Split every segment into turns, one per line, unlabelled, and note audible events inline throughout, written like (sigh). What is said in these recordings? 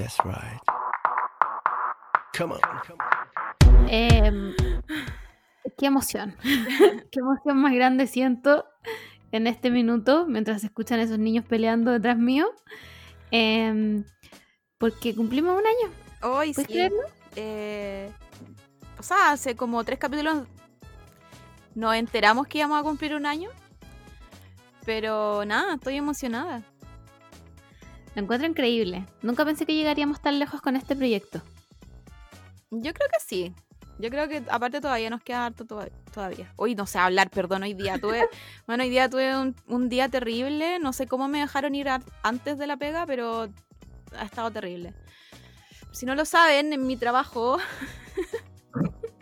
That's right. Come on.
Em, qué emoción. (laughs) qué emoción más grande siento en este minuto mientras escuchan esos niños peleando detrás mío. Em, porque cumplimos un año.
Hoy
¿Puedes
sí.
creerlo?
Eh, o sea, hace como tres capítulos nos enteramos que íbamos a cumplir un año. Pero nada, estoy emocionada.
Lo encuentro increíble. Nunca pensé que llegaríamos tan lejos con este proyecto.
Yo creo que sí. Yo creo que aparte todavía nos queda harto toda- todavía. Hoy no sé hablar, perdón, hoy día tuve, (laughs) bueno, hoy día tuve un, un día terrible. No sé cómo me dejaron ir antes de la pega, pero ha estado terrible. Si no lo saben, en mi trabajo, (laughs)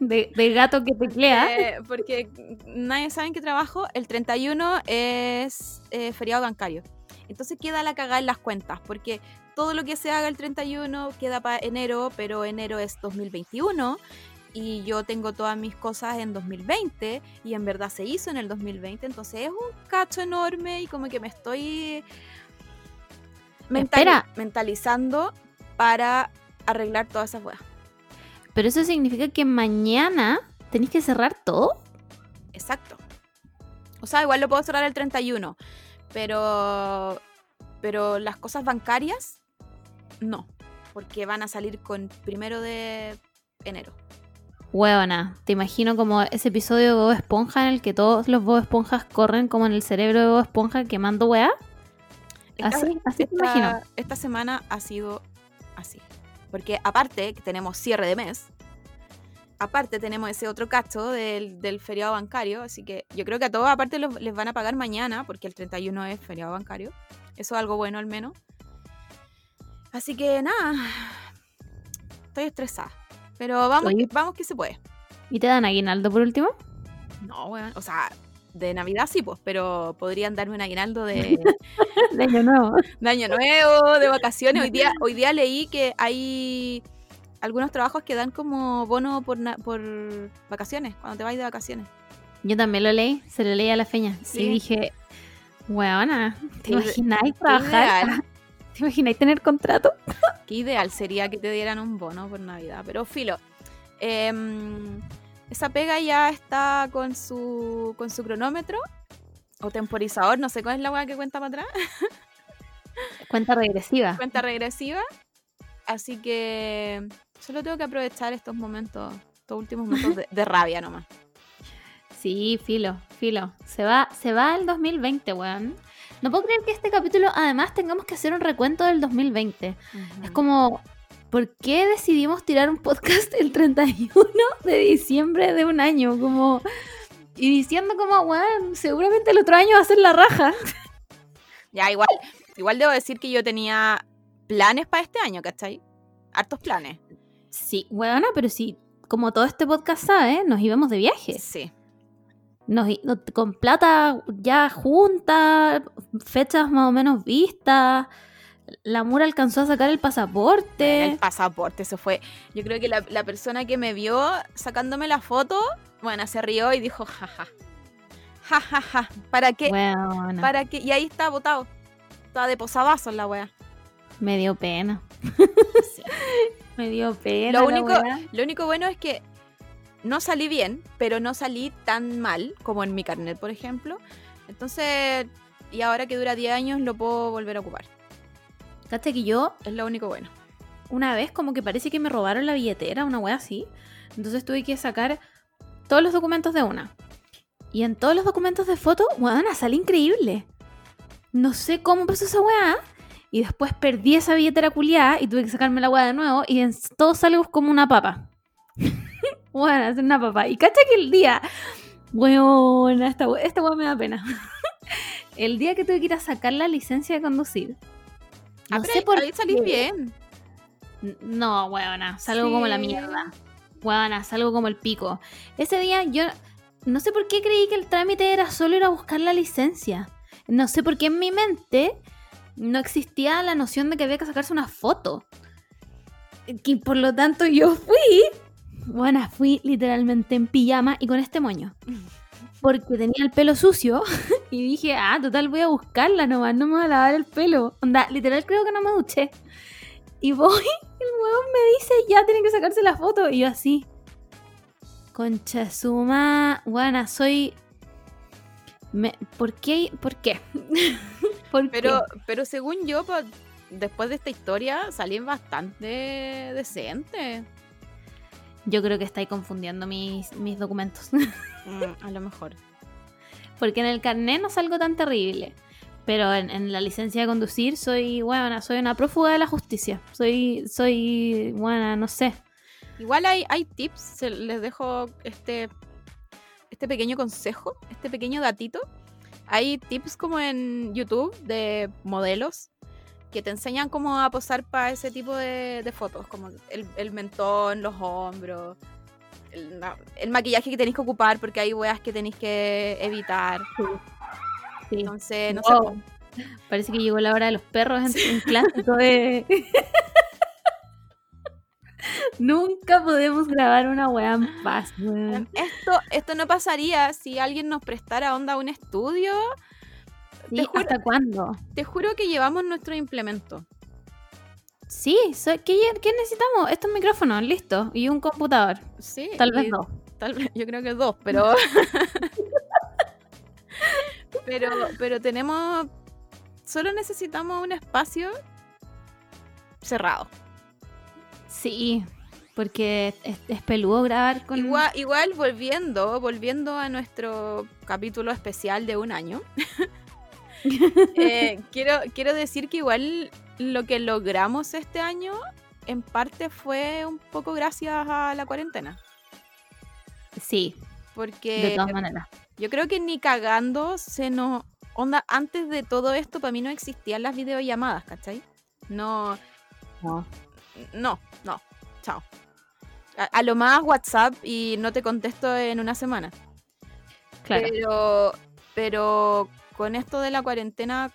De, de gato que teclea.
eh, porque nadie sabe en qué trabajo, el 31 es eh, feriado bancario. Entonces queda la cagada en las cuentas, porque todo lo que se haga el 31 queda para enero, pero enero es 2021 y yo tengo todas mis cosas en 2020 y en verdad se hizo en el 2020, entonces es un cacho enorme y como que me estoy mental-
Espera.
mentalizando para arreglar todas esas weas.
Pero eso significa que mañana tenéis que cerrar todo.
Exacto. O sea, igual lo puedo cerrar el 31, pero pero las cosas bancarias no, porque van a salir con primero de enero.
Huevona, te imagino como ese episodio de Bob Esponja en el que todos los Bob Esponjas corren como en el cerebro de Bob Esponja quemando weá. Así, así te imagino.
esta semana ha sido así. Porque aparte que tenemos cierre de mes, aparte tenemos ese otro cacho del, del feriado bancario, así que yo creo que a todos aparte los- les van a pagar mañana, porque el 31 es feriado bancario. Eso es algo bueno al menos. Así que nada, estoy estresada. Pero vamos, que, vamos que se puede.
¿Y te dan aguinaldo por último?
No, weón, o sea, de Navidad sí, pues, pero podrían darme un aguinaldo de, (laughs)
De año nuevo.
de año nuevo, de vacaciones. Hoy día, hoy día leí que hay algunos trabajos que dan como bono por, na- por vacaciones, cuando te vas de vacaciones.
Yo también lo leí, se lo leí a la feña.
Sí.
Y dije, weona, ¿te imagináis trabajar?
ideal, (laughs)
¿Te imagináis tener contrato?
qué ideal sería que te dieran un bono por Navidad. Pero filo, em, esa pega ya está con su, con su cronómetro o temporizador, no sé cuál es la weá que cuenta para atrás.
Cuenta regresiva.
cuenta regresiva. Así que solo tengo que aprovechar estos momentos, estos últimos momentos de, de rabia nomás.
Sí, filo, filo. Se va, se va el 2020, weón. No puedo creer que este capítulo además tengamos que hacer un recuento del 2020. Es como, ¿por qué decidimos tirar un podcast el 31 de diciembre de un año? Como, y diciendo como, weón, seguramente el otro año va a ser la raja.
Ya, igual, igual debo decir que yo tenía planes para este año, ¿cachai? Hartos planes.
Sí, weona, pero sí, como todo este podcast sabe, nos íbamos de viaje.
Sí.
Nos, con plata ya junta, fechas más o menos vistas. La Mura alcanzó a sacar el pasaporte.
El pasaporte, eso fue. Yo creo que la, la persona que me vio sacándome la foto, bueno, se rió y dijo, jaja. Jajaja. ¿Para qué?
Weona,
¿Para qué? Y ahí está botado. Está de posavasos la wea.
Me dio pena. (laughs)
Sí.
Me dio pena.
Lo único,
weá.
lo único bueno es que no salí bien, pero no salí tan mal como en mi carnet, por ejemplo. Entonces, y ahora que dura 10 años, lo puedo volver a ocupar.
Cacha que yo
Es lo único bueno.
una vez como que parece que me robaron la billetera, una wea así. Entonces tuve que sacar todos los documentos de una. Y en todos los documentos de foto, weona, sale increíble. No sé cómo pasó esa weá. Y después perdí esa billetera culiada y tuve que sacarme la weá de nuevo. Y en todo sale como una papa. (laughs) Bueno, es una papa. Y cacha que el día. Weona, esta esta weá me da pena. (laughs) el día que tuve que ir a sacar la licencia de conducir.
Ah,
No
pero
sé
ahí,
por
ahí salís bien.
No, huevona, salgo como la mierda. Huevona, salgo como el pico. Ese día yo no sé por qué creí que el trámite era solo ir a buscar la licencia. No sé por qué en mi mente no existía la noción de que había que sacarse una foto. Y por lo tanto yo fui, bueno, fui literalmente en pijama y con este moño. Porque tenía el pelo sucio (laughs) y dije, ah, total voy a buscarla nomás, no me voy a lavar el pelo. Onda, literal creo que no me duché. y voy, (laughs) el huevón me dice, ya tienen que sacarse la foto. Y yo así. Concha suma, soy. Me... ¿Por qué? ¿Por qué? (laughs) ¿Por
Pero,
qué?
pero según yo, po, después de esta historia, salí bastante decente.
Yo creo que estáis confundiendo mis, mis documentos. (laughs)
Mm, a lo mejor.
Porque en el carnet no salgo tan terrible. Pero en, en la licencia de conducir soy, bueno, soy una prófuga de la justicia. Soy, soy, bueno, no sé.
Igual hay, hay tips, les dejo este, este pequeño consejo, este pequeño datito. Hay tips como en YouTube de modelos que te enseñan cómo a posar para ese tipo de, de fotos, como el, el mentón, los hombros, el, maquillaje que tenéis que ocupar porque hay weas que tenéis que evitar.
Sí.
Entonces, no
Wow.
sé.
Parece que llegó la hora de los perros en, en clásico de... (laughs) Nunca podemos grabar una weá en paz, weón.
Esto, esto no pasaría si alguien nos prestara onda a un estudio.
Sí,
Te juro-
¿Hasta cuándo?
Te juro que llevamos nuestro implemento.
Sí, soy- ¿qué, ¿qué necesitamos? Estos micrófonos, listo. Y un computador.
Sí.
Tal vez dos.
Tal vez, yo creo que dos, pero. (laughs) pero, pero tenemos. Solo necesitamos un espacio cerrado.
Sí, porque es, es peludo grabar con...
Igual, igual volviendo, volviendo a nuestro capítulo especial de un año. (laughs) eh, quiero, quiero decir que igual lo que logramos este año en parte fue un poco gracias a la cuarentena.
Sí,
Porque
de todas maneras.
Yo creo que ni cagando se nos. Onda, antes de todo esto, para mí no existían las videollamadas, ¿cachai? No,
No.
no, no. Chao. A, a lo más WhatsApp y no te contesto en una semana.
Claro.
Pero, pero con esto de la cuarentena,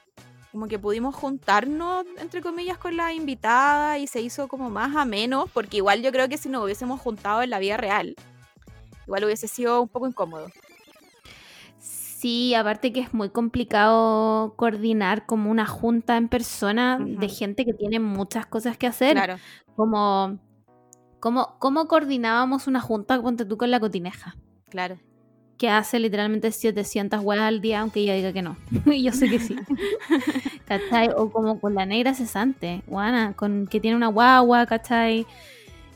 como que pudimos juntarnos, entre comillas, con la invitada y se hizo como más ameno, porque igual yo creo que si nos hubiésemos juntado en la vida real, igual hubiese sido un poco incómodo.
Sí, aparte que es muy complicado coordinar como una junta en persona de gente que tiene muchas cosas que hacer.
Claro.
Como, como, ¿cómo coordinábamos una junta, ponte tú, con la cotineja?
Claro.
Que hace literalmente 700 huevas al día, aunque ella diga que no. y (laughs) yo sé que sí. (laughs) ¿Cachai? O como con la negra cesante, guana, con que tiene una guagua, ¿cachai?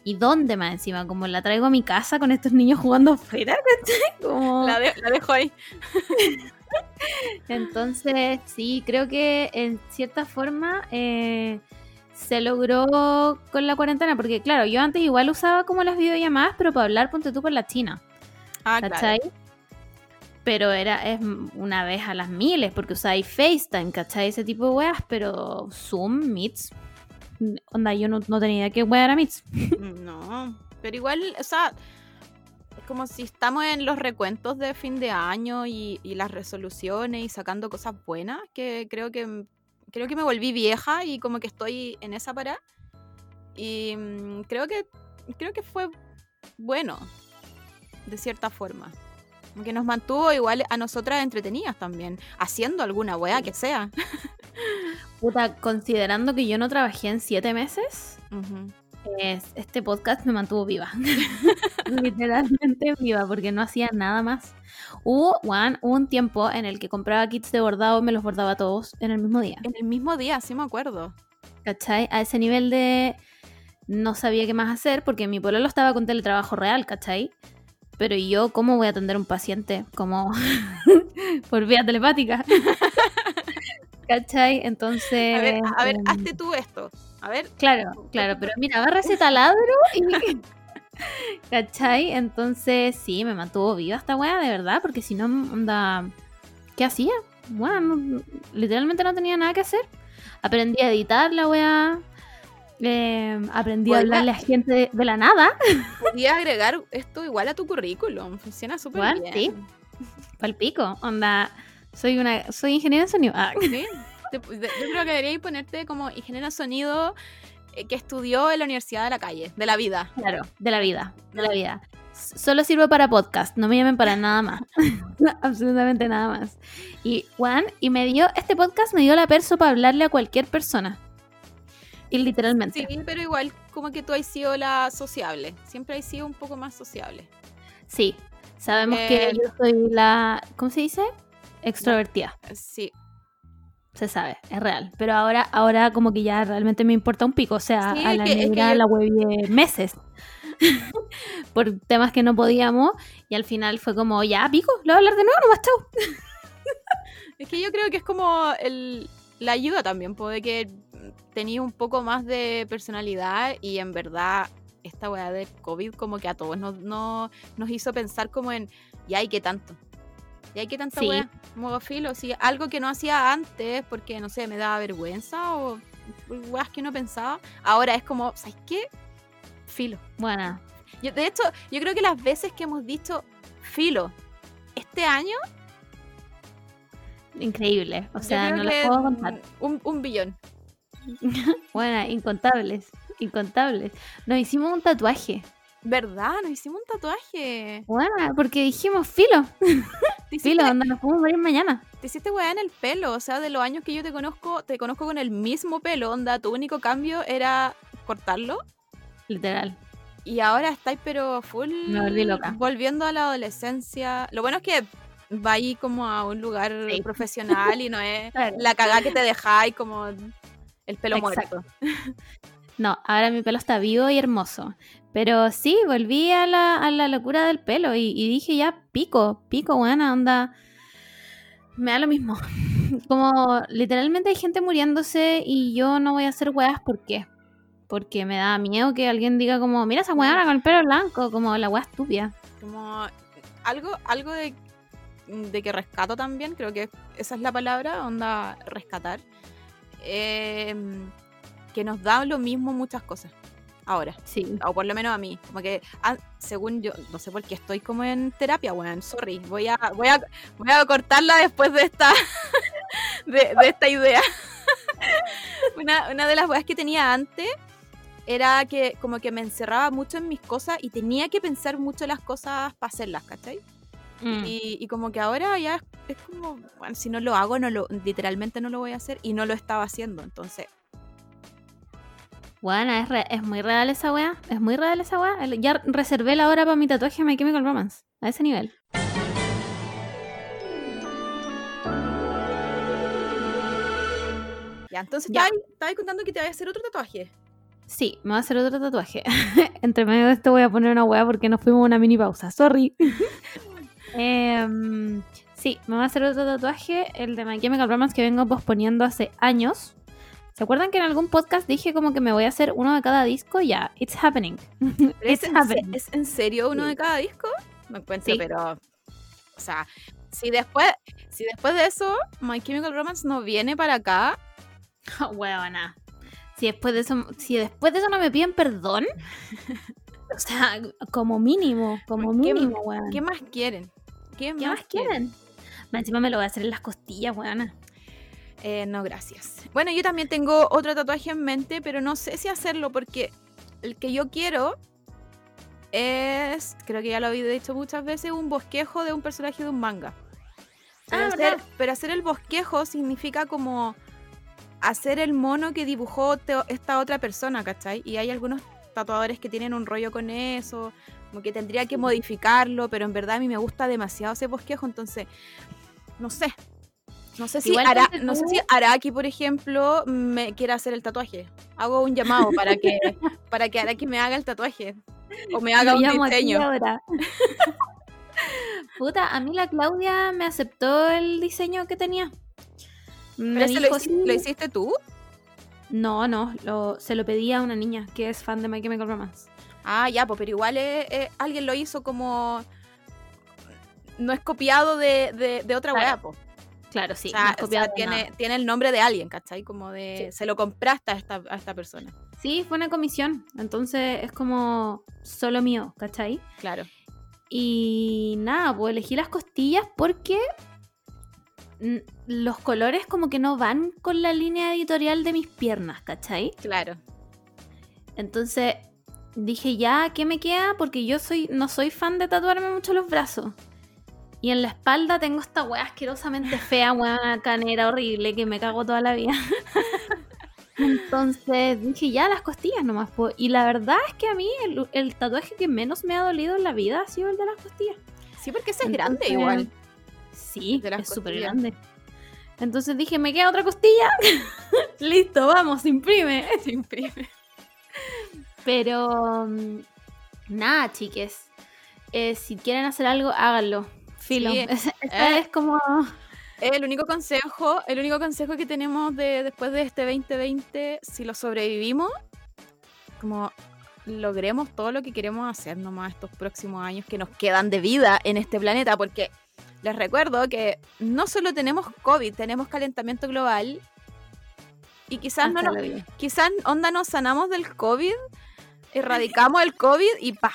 ¿Y dónde más encima? Como la traigo a mi casa con estos niños jugando afuera, ¿cachai? Como...
La, de- la dejo ahí. (laughs)
Entonces, sí, creo que en cierta forma eh, se logró con la cuarentena, porque claro, yo antes igual usaba como las videollamadas, pero para hablar, ponte tú con la China,
Ah, claro.
¿cachai? Pero era es una vez a las miles, porque usáis FaceTime, ¿cachai? Ese tipo de weas, pero Zoom, Meets, onda, yo no, no tenía idea que wea era Meets. (laughs)
No, pero igual, o sea, es como si estamos en los recuentos de fin de año y, y las resoluciones y sacando cosas buenas, que creo que creo que me volví vieja y como que estoy en esa parada. Y mm, creo que creo que fue bueno, de cierta forma. Que nos mantuvo igual a nosotras entretenidas también, haciendo alguna wea que sea.
Puta, considerando que yo no trabajé en siete meses,
Ujú.
Es- este podcast me mantuvo viva. (laughs) Literalmente viva, porque no hacía nada más. Hubo, Juan, hubo un tiempo en el que compraba kits de bordado y me los bordaba todos en el mismo día.
En el mismo día, sí me acuerdo.
¿Cachai? A ese nivel de no sabía qué más hacer porque mi pueblo estaba con teletrabajo real, ¿cachai? Pero ¿y yo cómo voy a atender a un paciente? Como (laughs) por vía telepática. (laughs) ¿Cachai? Entonces...
A ver, a ver,
em,
hazte tú esto. A ver,
Claro, claro, pero mira, agarra ese taladro (laughs) y... ¿Cachai? Entonces sí, me mantuvo viva esta weá, de verdad, porque si no, onda... ¿Qué hacía? Bueno, no- literalmente no tenía nada que hacer. Aprendí a editar la weá. eh, aprendí a hablarle a gente de, de la nada. (laughs)
podía agregar esto igual a tu currículum. Funciona súper
Igual,
bien.
sí. Pal pico. Onda, soy una, soy ingeniera de sonido. Ah,
Sí. Te- de- Yo creo que deberíais ponerte como ingeniero sonido eh, que estudió en la Universidad de la Calle, de la vida.
Claro, de la vida, de la vida. Solo sirvo para podcast, no me llamen para nada más. (laughs) Absolutamente nada más. Y Juan, y me dio, este podcast me dio la perso para hablarle a cualquier persona. Y literalmente.
Sí, pero igual como que tú has sido la sociable. Siempre has sido un poco más sociable.
Sí. Sabemos que
Eh,
yo soy la. ¿Cómo se dice? Extrovertida.
Sí.
Se sabe, es real. Pero ahora, ahora como que ya realmente me importa un pico. O sea,
Sí,
a la
que- que
negra
yo-
la huevié meses. (laughs) Por temas que no podíamos. Y al final fue como, ya, pico, le voy a hablar de nuevo, nomás chau. (laughs)
Es que yo creo que es como el, la ayuda también, puede que tenía un poco más de personalidad y en verdad esta weá del COVID como que a todos nos, no- nos hizo pensar como en, ya hay que tanto. Ya hay que tanta
Sí.
weá, como filo, sí, algo que no hacía antes porque, no sé, me daba vergüenza o weas que no pensaba, ahora es como, ¿sabes qué? Filo.
Bueno,
Yo- de hecho, yo creo que las veces que hemos dicho filo este año,
increíble. O sea, no las puedo contar.
un, un billón. (laughs)
Bueno, incontables. Incontables. Nos hicimos un tatuaje.
¿Verdad? Nos hicimos un tatuaje.
Bueno, porque dijimos filo.
Hiciste,
Filo, onda, nos podemos morir mañana.
te hiciste weá en el pelo. O sea, de los años que yo te conozco, te conozco con el mismo pelo. Onda, tu único cambio era cortarlo.
Literal.
Y ahora estáis, pero full.
Me volví loca.
Volviendo a la adolescencia. Lo bueno es que va ahí como a un lugar
Sí. (laughs)
profesional y no es
Claro.
la cagada que te dejáis como el pelo
Exacto.
muerto. (laughs)
No, ahora mi pelo está vivo y hermoso. Pero sí, volví a la, a la locura del pelo y, dije ya, pico, pico, buena onda. Me da lo mismo. (laughs) Como literalmente hay gente muriéndose y yo no voy a hacer weas, ¿por qué? Porque me da miedo que alguien diga como, mira esa weana con el pelo blanco, como la wea estúpida.
Como algo, algo de, de que rescato también, creo que esa es la palabra, onda rescatar. em, que nos da lo mismo muchas cosas. Ahora.
Sí.
O por lo menos a mí. Como que, ah, según yo, no sé por qué estoy como en terapia, weón. Sorry. Voy a, voy a, voy a cortarla después de esta, (laughs) de, de esta idea. (laughs) una, una de las weas que tenía antes era que como que me encerraba mucho en mis cosas y tenía que pensar mucho las cosas para hacerlas, ¿cachai?
Mm.
Y, y como que ahora ya es, es como, bueno, si no lo hago, no lo, literalmente no lo voy a hacer y no lo estaba haciendo. Entonces,
Bueno, es, re- es muy real esa wea. Es muy real esa. El- Ya reservé la hora para mi tatuaje My Chemical Romance. A ese nivel.
ya, entonces
Ya.
estaba, estaba contando que te voy a hacer otro tatuaje.
Sí, me voy a hacer otro tatuaje. (laughs) Entre medio de esto voy a poner una weá porque nos fuimos a una mini pausa. Sorry. (laughs) Em, sí, me voy a hacer otro tatuaje, el de My Chemical Romance que vengo posponiendo hace años. ¿Se acuerdan que en algún podcast dije como que me voy a hacer uno de cada disco? Ya, it's happening.
¿Pero (laughs) ¿Es, en, se-
happening.
¿Es en serio uno
Sí.
de cada disco? Me encuentro,
Sí.
pero. O sea, si después, si después de eso My Chemical Romance no viene para acá, (laughs)
Huevona. Si después de eso, si después de eso no me piden perdón, (laughs) o sea, como mínimo, como
¿Qué-
mínimo, weón.
¿qué más quieren? ¿Qué,
¿Qué más quieren? Más Encima me lo voy a hacer en las costillas, weona.
Eh, no, gracias. Bueno, yo también tengo otro tatuaje en mente, pero no sé si hacerlo porque el que yo quiero es, creo que ya lo había dicho muchas veces, un bosquejo de un personaje de un manga. Pero,
Ah,
hacer,
¿verdad?
pero hacer el bosquejo significa como hacer el mono que dibujó esta otra persona, ¿cachai? Y hay algunos tatuadores que tienen un rollo con eso, como que tendría que modificarlo, pero en verdad a mí me gusta demasiado ese bosquejo, entonces, no sé. No sé si,
Igual
Ara-
ponte
no sé
tú-
si Araki, por ejemplo, me quiera hacer el tatuaje. Hago un llamado para que, (laughs) para que Araki me haga el tatuaje. O me haga un diseño.
ahora. (laughs) Puta, a mí la Claudia me aceptó el diseño que tenía.
¿Pero
Me
ese lo,
dijo,
lo hiciste tú?
No, no, lo- se lo pedí a una niña que es fan de My Chemical Romance.
Ah, ya, pues, pero igual eh, eh, alguien lo hizo como. No es copiado de, de, de otra
Claro,
weá, po.
Claro, sí.
o sea, sea, tiene, tiene el nombre de alguien, ¿cachai? Como de. Se lo compraste a esta, a esta persona.
Sí, fue una comisión. Entonces es como solo mío, ¿cachai?
Claro.
Y nada, pues elegí las costillas porque los colores como que no van con la línea editorial de mis piernas, ¿cachai?
Claro.
Entonces dije, ya, ¿qué me queda? Porque yo soy, no soy fan de tatuarme mucho los brazos. Y en la espalda tengo esta weá asquerosamente fea, weá canera horrible, que me cago toda la vida. (laughs) Entonces dije, ya las costillas nomás. po. Y la verdad es que a mí el, el tatuaje que menos me ha dolido en la vida ha sido el de las costillas.
Sí, porque ese es grande igual.
Sí,
De
es súper grande. Entonces dije, me queda otra costilla. (laughs) Listo, vamos, imprime. (laughs)
Se imprime.
Pero mm, nada, chiques. Eh, si quieren hacer algo, háganlo. Filo.
Sí,
Es- Esta
eh.
es como.
El único consejo, el único consejo que tenemos de después de este 2020, si lo sobrevivimos, como logremos todo lo que queremos hacer nomás estos próximos años que nos quedan de vida en este planeta, porque les recuerdo que no solo tenemos COVID, tenemos calentamiento global y quizás no nos, quizás onda nos sanamos del COVID, erradicamos el COVID y pa,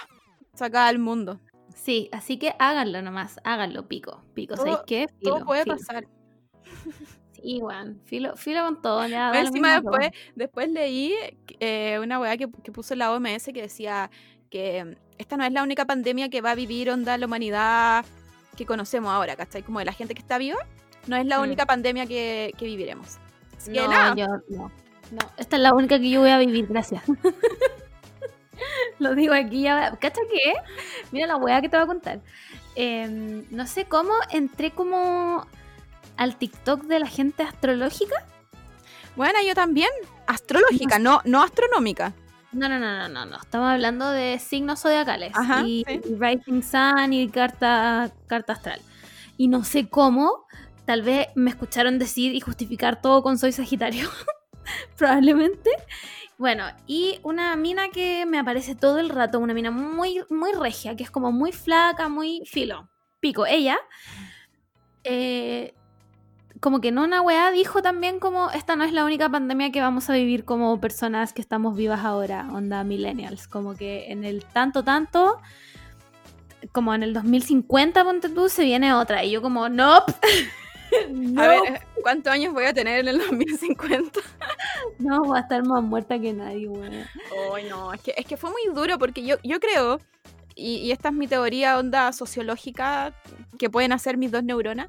se acaba el mundo.
Sí, así que háganlo nomás. Háganlo, pico. Pico,
Todo-
¿sabéis qué?
Todo
Filo,
puede
filo.
pasar. (laughs)
Sí, weón. Filo, filo con todo. Ya,
Encima
todo.
después, después leí eh, una weá que, que puso la OMS que decía que esta no es la única pandemia que va a vivir onda la humanidad que conocemos ahora, ¿cachai? Como de la gente que está viva, no es la
Mm.
única pandemia que, que viviremos. Así que
No,
nada,
yo no. No, esta es la única que yo voy a vivir, gracias. (laughs) (laughs) Lo digo aquí ya. ¿Cacha qué? Mira la weá que te voy a contar. Em, no sé cómo entré como al TikTok de la gente astrológica.
bueno, yo también, astrológica, no, no astronómica.
No, no, no, no, no, no. Estamos hablando de signos zodiacales.
Ajá,
y,
sí.
y Rising Sun y carta, carta astral. Y no sé cómo, tal vez me escucharon decir y justificar todo con soy Sagitario. (laughs) Probablemente. Bueno, y una mina que me aparece todo el rato, una mina muy, muy regia, que es como muy flaca, muy filo. Pico. Ella, eh, como que no una weá dijo también como esta no es la única pandemia que vamos a vivir como personas que estamos vivas ahora, onda millennials, como que en el tanto tanto como en el 2050 ponte tú se viene otra y yo como nope. (laughs) no, (laughs)
A ver, eh, ¿cuántos años voy a tener en el 2050? (laughs)
no voy a estar más muerta que nadie, weón.
Ay, no, es que, es que fue muy duro porque yo, yo creo, y, y esta es mi teoría onda sociológica que pueden hacer mis dos neuronas,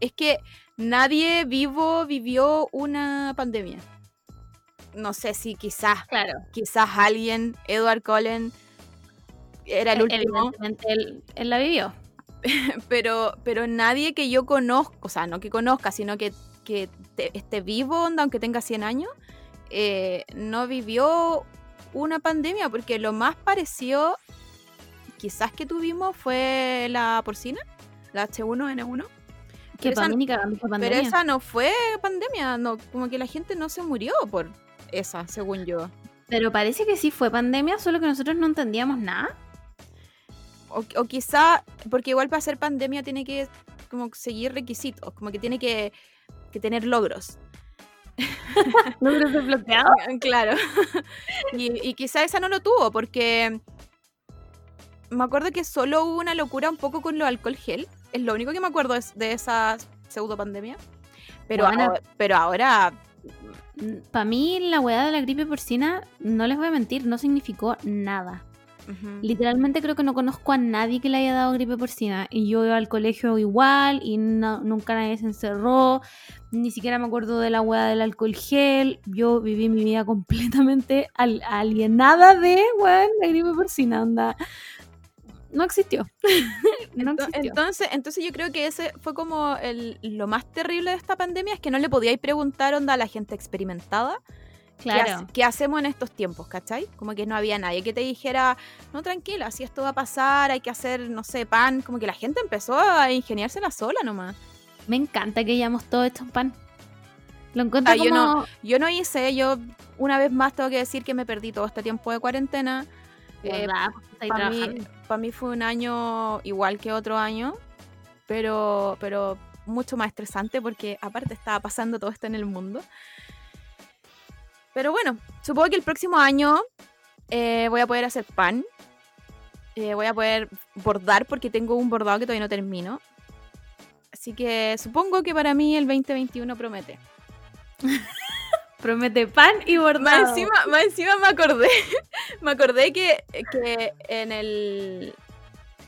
es que nadie vivo vivió una pandemia. No sé si quizás,
Claro,
quizás alguien, Edward Cullen, era el último,
evidentemente él, él la vivió. (laughs)
pero, pero nadie que yo conozca, o sea, no que conozca, sino que, que te- esté vivo, onda, aunque tenga 100 años, eh, no vivió una pandemia, porque lo más parecido quizás que tuvimos fue la porcina, la H1N1.
Que
Pero esa-
fue
Pero esa no fue pandemia, no, como que la gente no se murió por esa, según yo.
Pero parece que sí fue pandemia, solo que nosotros no entendíamos nada.
O, o quizá, porque igual para ser pandemia tiene que como seguir requisitos, como que tiene que, que tener logros. (laughs)
¿Logros desbloqueados? (laughs)
Claro. (laughs) y, y quizá esa no lo tuvo, porque me acuerdo que solo hubo una locura un poco con lo alcohol gel. Es lo único que me acuerdo es de esa pseudo pandemia. Pero,
Bueno.
ahora, pero ahora,
Para mí la weá de la gripe porcina, no les voy a mentir, no significó nada. Literalmente creo que no conozco a nadie que le haya dado gripe porcina. Y yo iba al colegio igual y no- nunca nadie se encerró. Ni siquiera me acuerdo de la weá del alcohol gel. Yo viví mi vida (laughs) completamente al- alienada de weá, la gripe porcina. Onda. No existió. (laughs) no existió.
Entonces, entonces yo creo que ese fue como el, lo más terrible de esta pandemia, es que no le podíais preguntar onda a la gente experimentada ¿qué, hace-
claro.
qué hacemos en estos tiempos, ¿cachai? Como que no había nadie que te dijera, no, tranquila, si esto va a pasar, hay que hacer, no sé, pan. Como que la gente empezó a ingeniársela sola nomás.
Me encanta que hayamos todo hecho en pan. Lo encuentro
Ah, yo
como...
no- Yo no hice, yo una vez más tengo que decir que me perdí todo este tiempo de cuarentena. Eh,
estáis
Para mí, pa' mí fue un año igual que otro año, pero, pero mucho más estresante porque aparte estaba pasando todo esto en el mundo. Pero bueno, supongo que el próximo año eh, voy a poder hacer pan. eh, voy a poder bordar porque tengo un bordado que todavía no termino. Así que supongo que para mí el 2021 promete. (laughs)
Promete pan y bordado.
Más encima, más encima me acordé, (laughs) me acordé que, que en el,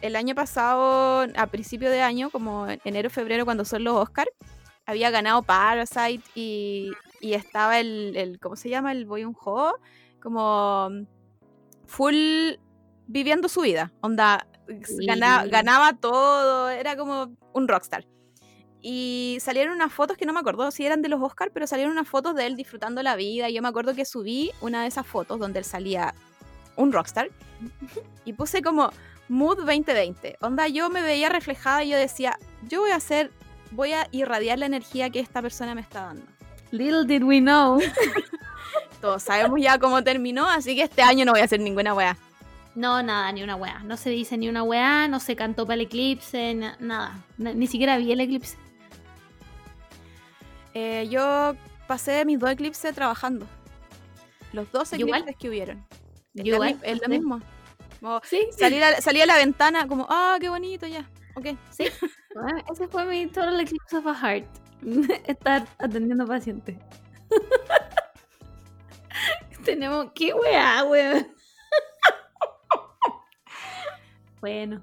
el año pasado, a principio de año, como en enero, febrero, cuando son los Oscars, había ganado Parasite y, y estaba el, el ¿cómo se llama? El Boy Un Ho, como full viviendo su vida. Onda, gana-
Sí.
ganaba todo, era como un rockstar. Y salieron unas fotos que no me acuerdo si eran de los Oscars, pero salieron unas fotos de él disfrutando la vida. Y yo me acuerdo que subí una de esas fotos donde él salía un rockstar (laughs) y puse como Mood 2020. Onda, yo me veía reflejada y yo decía, yo voy a hacer, voy a irradiar la energía que esta persona me está dando.
Little did we know. (laughs)
Todos sabemos ya cómo terminó, así que este año no voy a hacer ninguna wea.
No, nada, ni una weá. No se dice ni una weá, no se cantó para el eclipse, na- nada. Na- ni siquiera vi el eclipse.
Eh, yo pasé mis dos eclipses trabajando. Los dos
igual.
eclipses que hubieron. Es
Yo igual,
es lo mismo. Como
Sí,
salir a, salir a la ventana como, ah, qué bonito ya. Ok.
sí. Bueno, (laughs) ese fue mi total eclipse of a heart. (laughs) Estar atendiendo pacientes. (laughs) Tenemos. ¿Qué weá, weón? (laughs) bueno.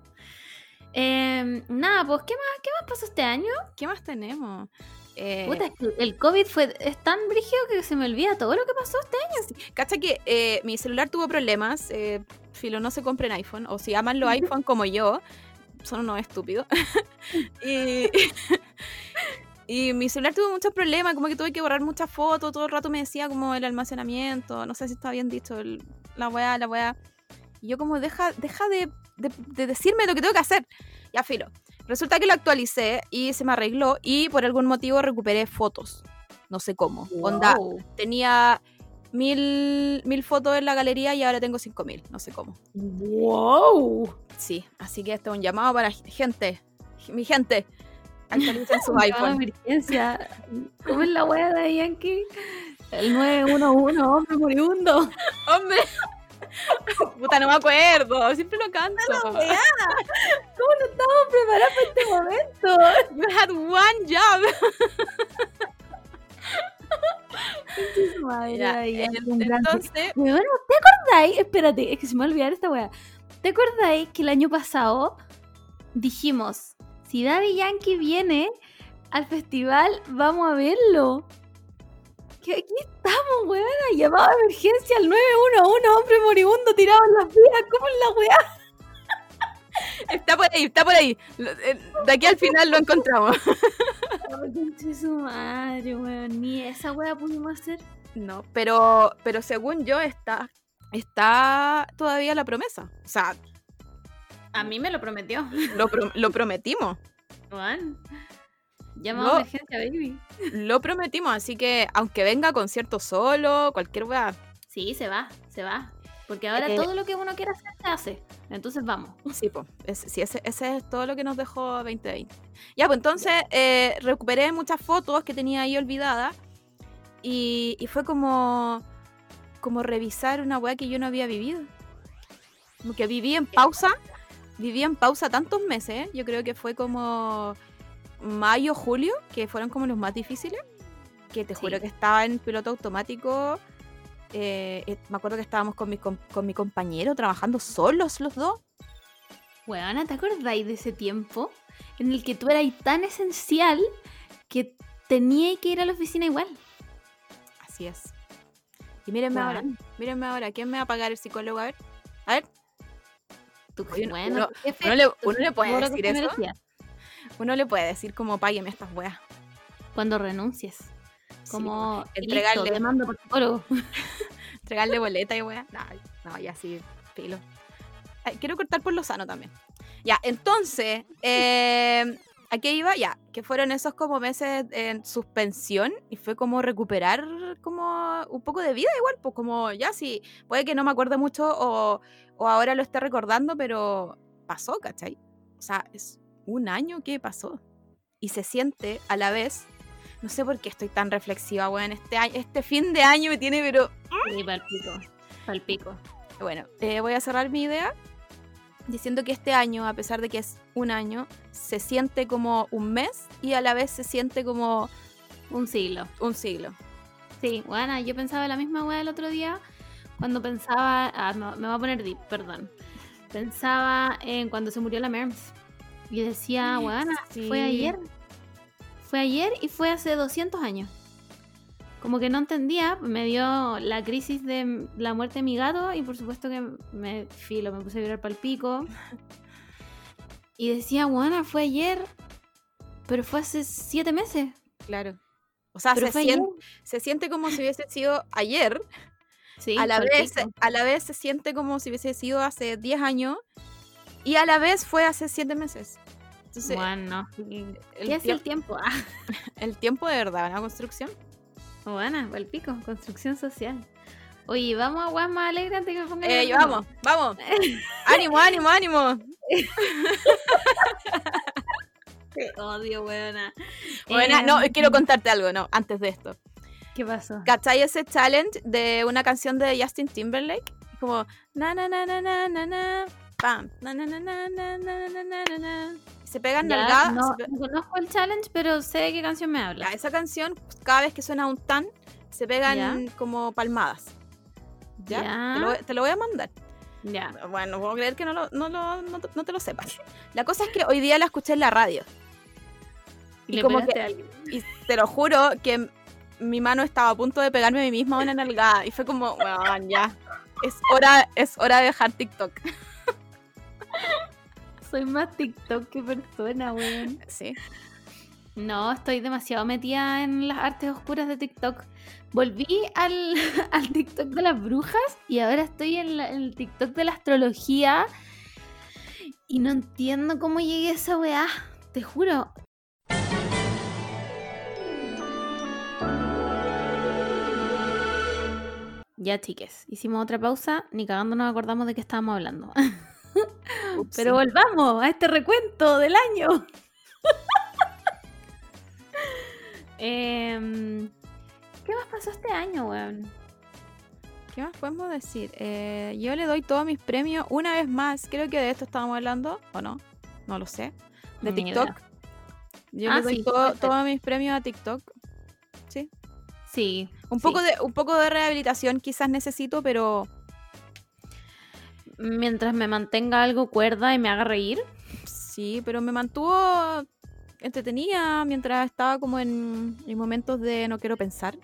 Em, nada, pues, ¿qué más, ¿qué más pasó este año?
¿Qué más tenemos? Eh,
Puta, el COVID fue es tan brígido que se me olvida todo lo que pasó este año.
Cacha que eh, mi celular tuvo problemas. Eh, filo, no se compren iPhone. O si aman los iPhone como yo, son unos estúpidos. y, y mi celular tuvo muchos problemas. Como que tuve que borrar muchas fotos. Todo el rato me decía como el almacenamiento. No sé si está bien dicho. el- la weá, la weá. Y yo como, deja, deja de, de- de decirme lo que tengo que hacer. Ya, filo. Resulta que lo actualicé y se me arregló. Y por algún motivo recuperé fotos. No sé cómo. Onda,
Wow.
tenía mil, mil fotos en la galería y ahora tengo cinco mil, no sé cómo.
Wow.
Sí, así que este es un llamado para gente, mi gente, actualicen sus
Llamado de
iPhone.
emergencia. ¿Cómo es la wea de Yankee? El 911, hombre moribundo.
¡Hombre! Puta, no me acuerdo, siempre lo canto.
¿Cómo no estamos preparados para este momento?
You had one job.
Madre,
Ya,
ay,
en- entonces,
Weona, ¿te acordáis? Espérate, es que se me va a olvidar esta wea. ¿Te acordáis que el año pasado dijimos, si Daddy Yankee viene al festival, vamos a verlo? Que aquí estamos, weona, llamado de emergencia al 911, hombre moribundo tirado en las vías, ¿cómo es la wea? (laughs)
está por ahí, está por ahí. Eh, De aquí al final lo encontramos. (laughs)
Ay, su madre, weón, ni esa wea pudimos hacer.
No, pero, pero según yo está, está todavía la promesa. O sea,
A mí me lo prometió.
lo, pro- lo prometimos.
Juan. Llamado
No.
emergencia, baby.
Lo prometimos, así que aunque venga concierto solo, cualquier weá.
Sí, se va, se va. Porque ahora
Eh,
todo lo que uno quiera hacer se hace. Entonces vamos.
Sí, pues, sí, ese, ese es todo lo que nos dejó 2020. Ya, pues entonces eh, recuperé muchas fotos que tenía ahí olvidadas y, y fue como, como revisar una weá que yo no había vivido. Como que viví en pausa, viví en pausa tantos meses, yo creo que fue como mayo, julio, que fueron como los más difíciles, que te
Sí.
juro que estaba en piloto automático. eh, eh, me acuerdo que estábamos con mi, com- con mi compañero trabajando solos los dos.
Weona, ¿te acordáis de ese tiempo en el que tú eras tan esencial que tenías que ir a la oficina igual?
Así es. Y mírenme ahora, mírenme ahora, ¿quién me va a pagar el psicólogo? A ver, a ver, Oye,
bueno,
uno-
tu jefe-
uno le, uno le puede decir eso. Uno le puede decir como págueme estas weas.
Cuando renuncies. Como
entregarle-
listo, te mando por psicólogo. (laughs)
entregarle boleta y weas. No, no, ya sí, filo. Ay, quiero cortar por lo sano también. Ya, entonces, eh, ¿a qué iba? Ya, que fueron esos como meses en suspensión y fue como recuperar como un poco de vida igual, pues como ya sí, puede que no me acuerde mucho o, o ahora lo esté recordando, pero pasó, ¿cachai? O sea, es un año que pasó y se siente a la vez, no sé por qué estoy tan reflexiva, weón, este, año- este fin de año me tiene, pero
Sí, palpico. Palpico.
bueno, eh, voy a cerrar mi idea diciendo que este año, a pesar de que es un año, se siente como un mes y a la vez se siente como
Un siglo.
un siglo.
Sí, bueno, yo pensaba la misma weá el otro día cuando pensaba. Ah, me, me va a poner deep, perdón. Pensaba en cuando se murió la Merms. Y decía, (laughs)
Sí.
fue ayer. Fue ayer y fue hace 200 años. Como que no entendía, me dio la crisis de la muerte de mi gato y por supuesto que me filo, me puse a llorar pal pico. (laughs) Y decía, bueno, fue ayer, pero fue hace siete meses.
Claro. O sea, se siente, se siente como si hubiese sido ayer,
Sí,
a la, vez,
pico.
a la vez se siente como si hubiese sido hace 10 años y a la vez fue hace 7 meses. Entonces,
Bueno,
el,
¿qué el
tiemp-
tiempo? Ah, (laughs)
el tiempo de verdad, una construcción.
Buena, pal pico, construcción social. Oye, vamos a guas más alegre antes que me ponga
Eh,
nerviosa.
vamos, vamos. ánimo, ánimo, ánimo.
Te odio, buena.
Buena, no, quiero contarte algo, no, antes de esto.
¿Qué pasó?
¿Cachai ese challenge de una canción de Justin Timberlake? Como na na na na na na na pam na na na na na na na na na se pegan
Ya,
nalgadas.
no,
se pe-
no conozco el challenge, pero sé de qué canción me habla.
esa canción, cada vez que suena un tan, se pegan como palmadas. ¿Ya?
Ya.
Te, lo, voy- te lo voy a mandar.
Ya.
Bueno, no puedo creer que no, lo, no, lo- no te- no te lo sepas. La cosa es que hoy día la escuché en la radio.
Y
como que-
a.
Y te lo juro que mi mano estaba a punto de pegarme a mí misma una nalgada. Y fue como, bueno, ya. Es hora, es hora de dejar TikTok. (laughs)
Soy más TikTok que persona, weón.
Sí.
No, estoy demasiado metida en las artes oscuras de TikTok. Volví al, (laughs) TikTok de las brujas y ahora estoy en, en el TikTok de la astrología. Y no entiendo cómo llegué a esa weá. Te juro. Ya, chiques, hicimos otra pausa, ni cagando nos acordamos de qué estábamos hablando. (laughs) Pero volvamos a este recuento del año. (laughs) Em, ¿Qué más pasó este año, weón?
¿Qué más podemos decir? Eh, yo le doy todos mis premios una vez más. Creo que de esto estábamos hablando, ¿o no? No lo sé. De
Ni
TikTok.
idea.
Yo
Ah,
le doy
sí,
todo- todos mis premios a TikTok. Sí.
Sí.
Un
sí.
poco de, un poco de rehabilitación quizás necesito, pero
Mientras me mantenga algo cuerda y me haga reír.
sí, pero me mantuvo entretenida mientras estaba como en, en momentos de no quiero pensar.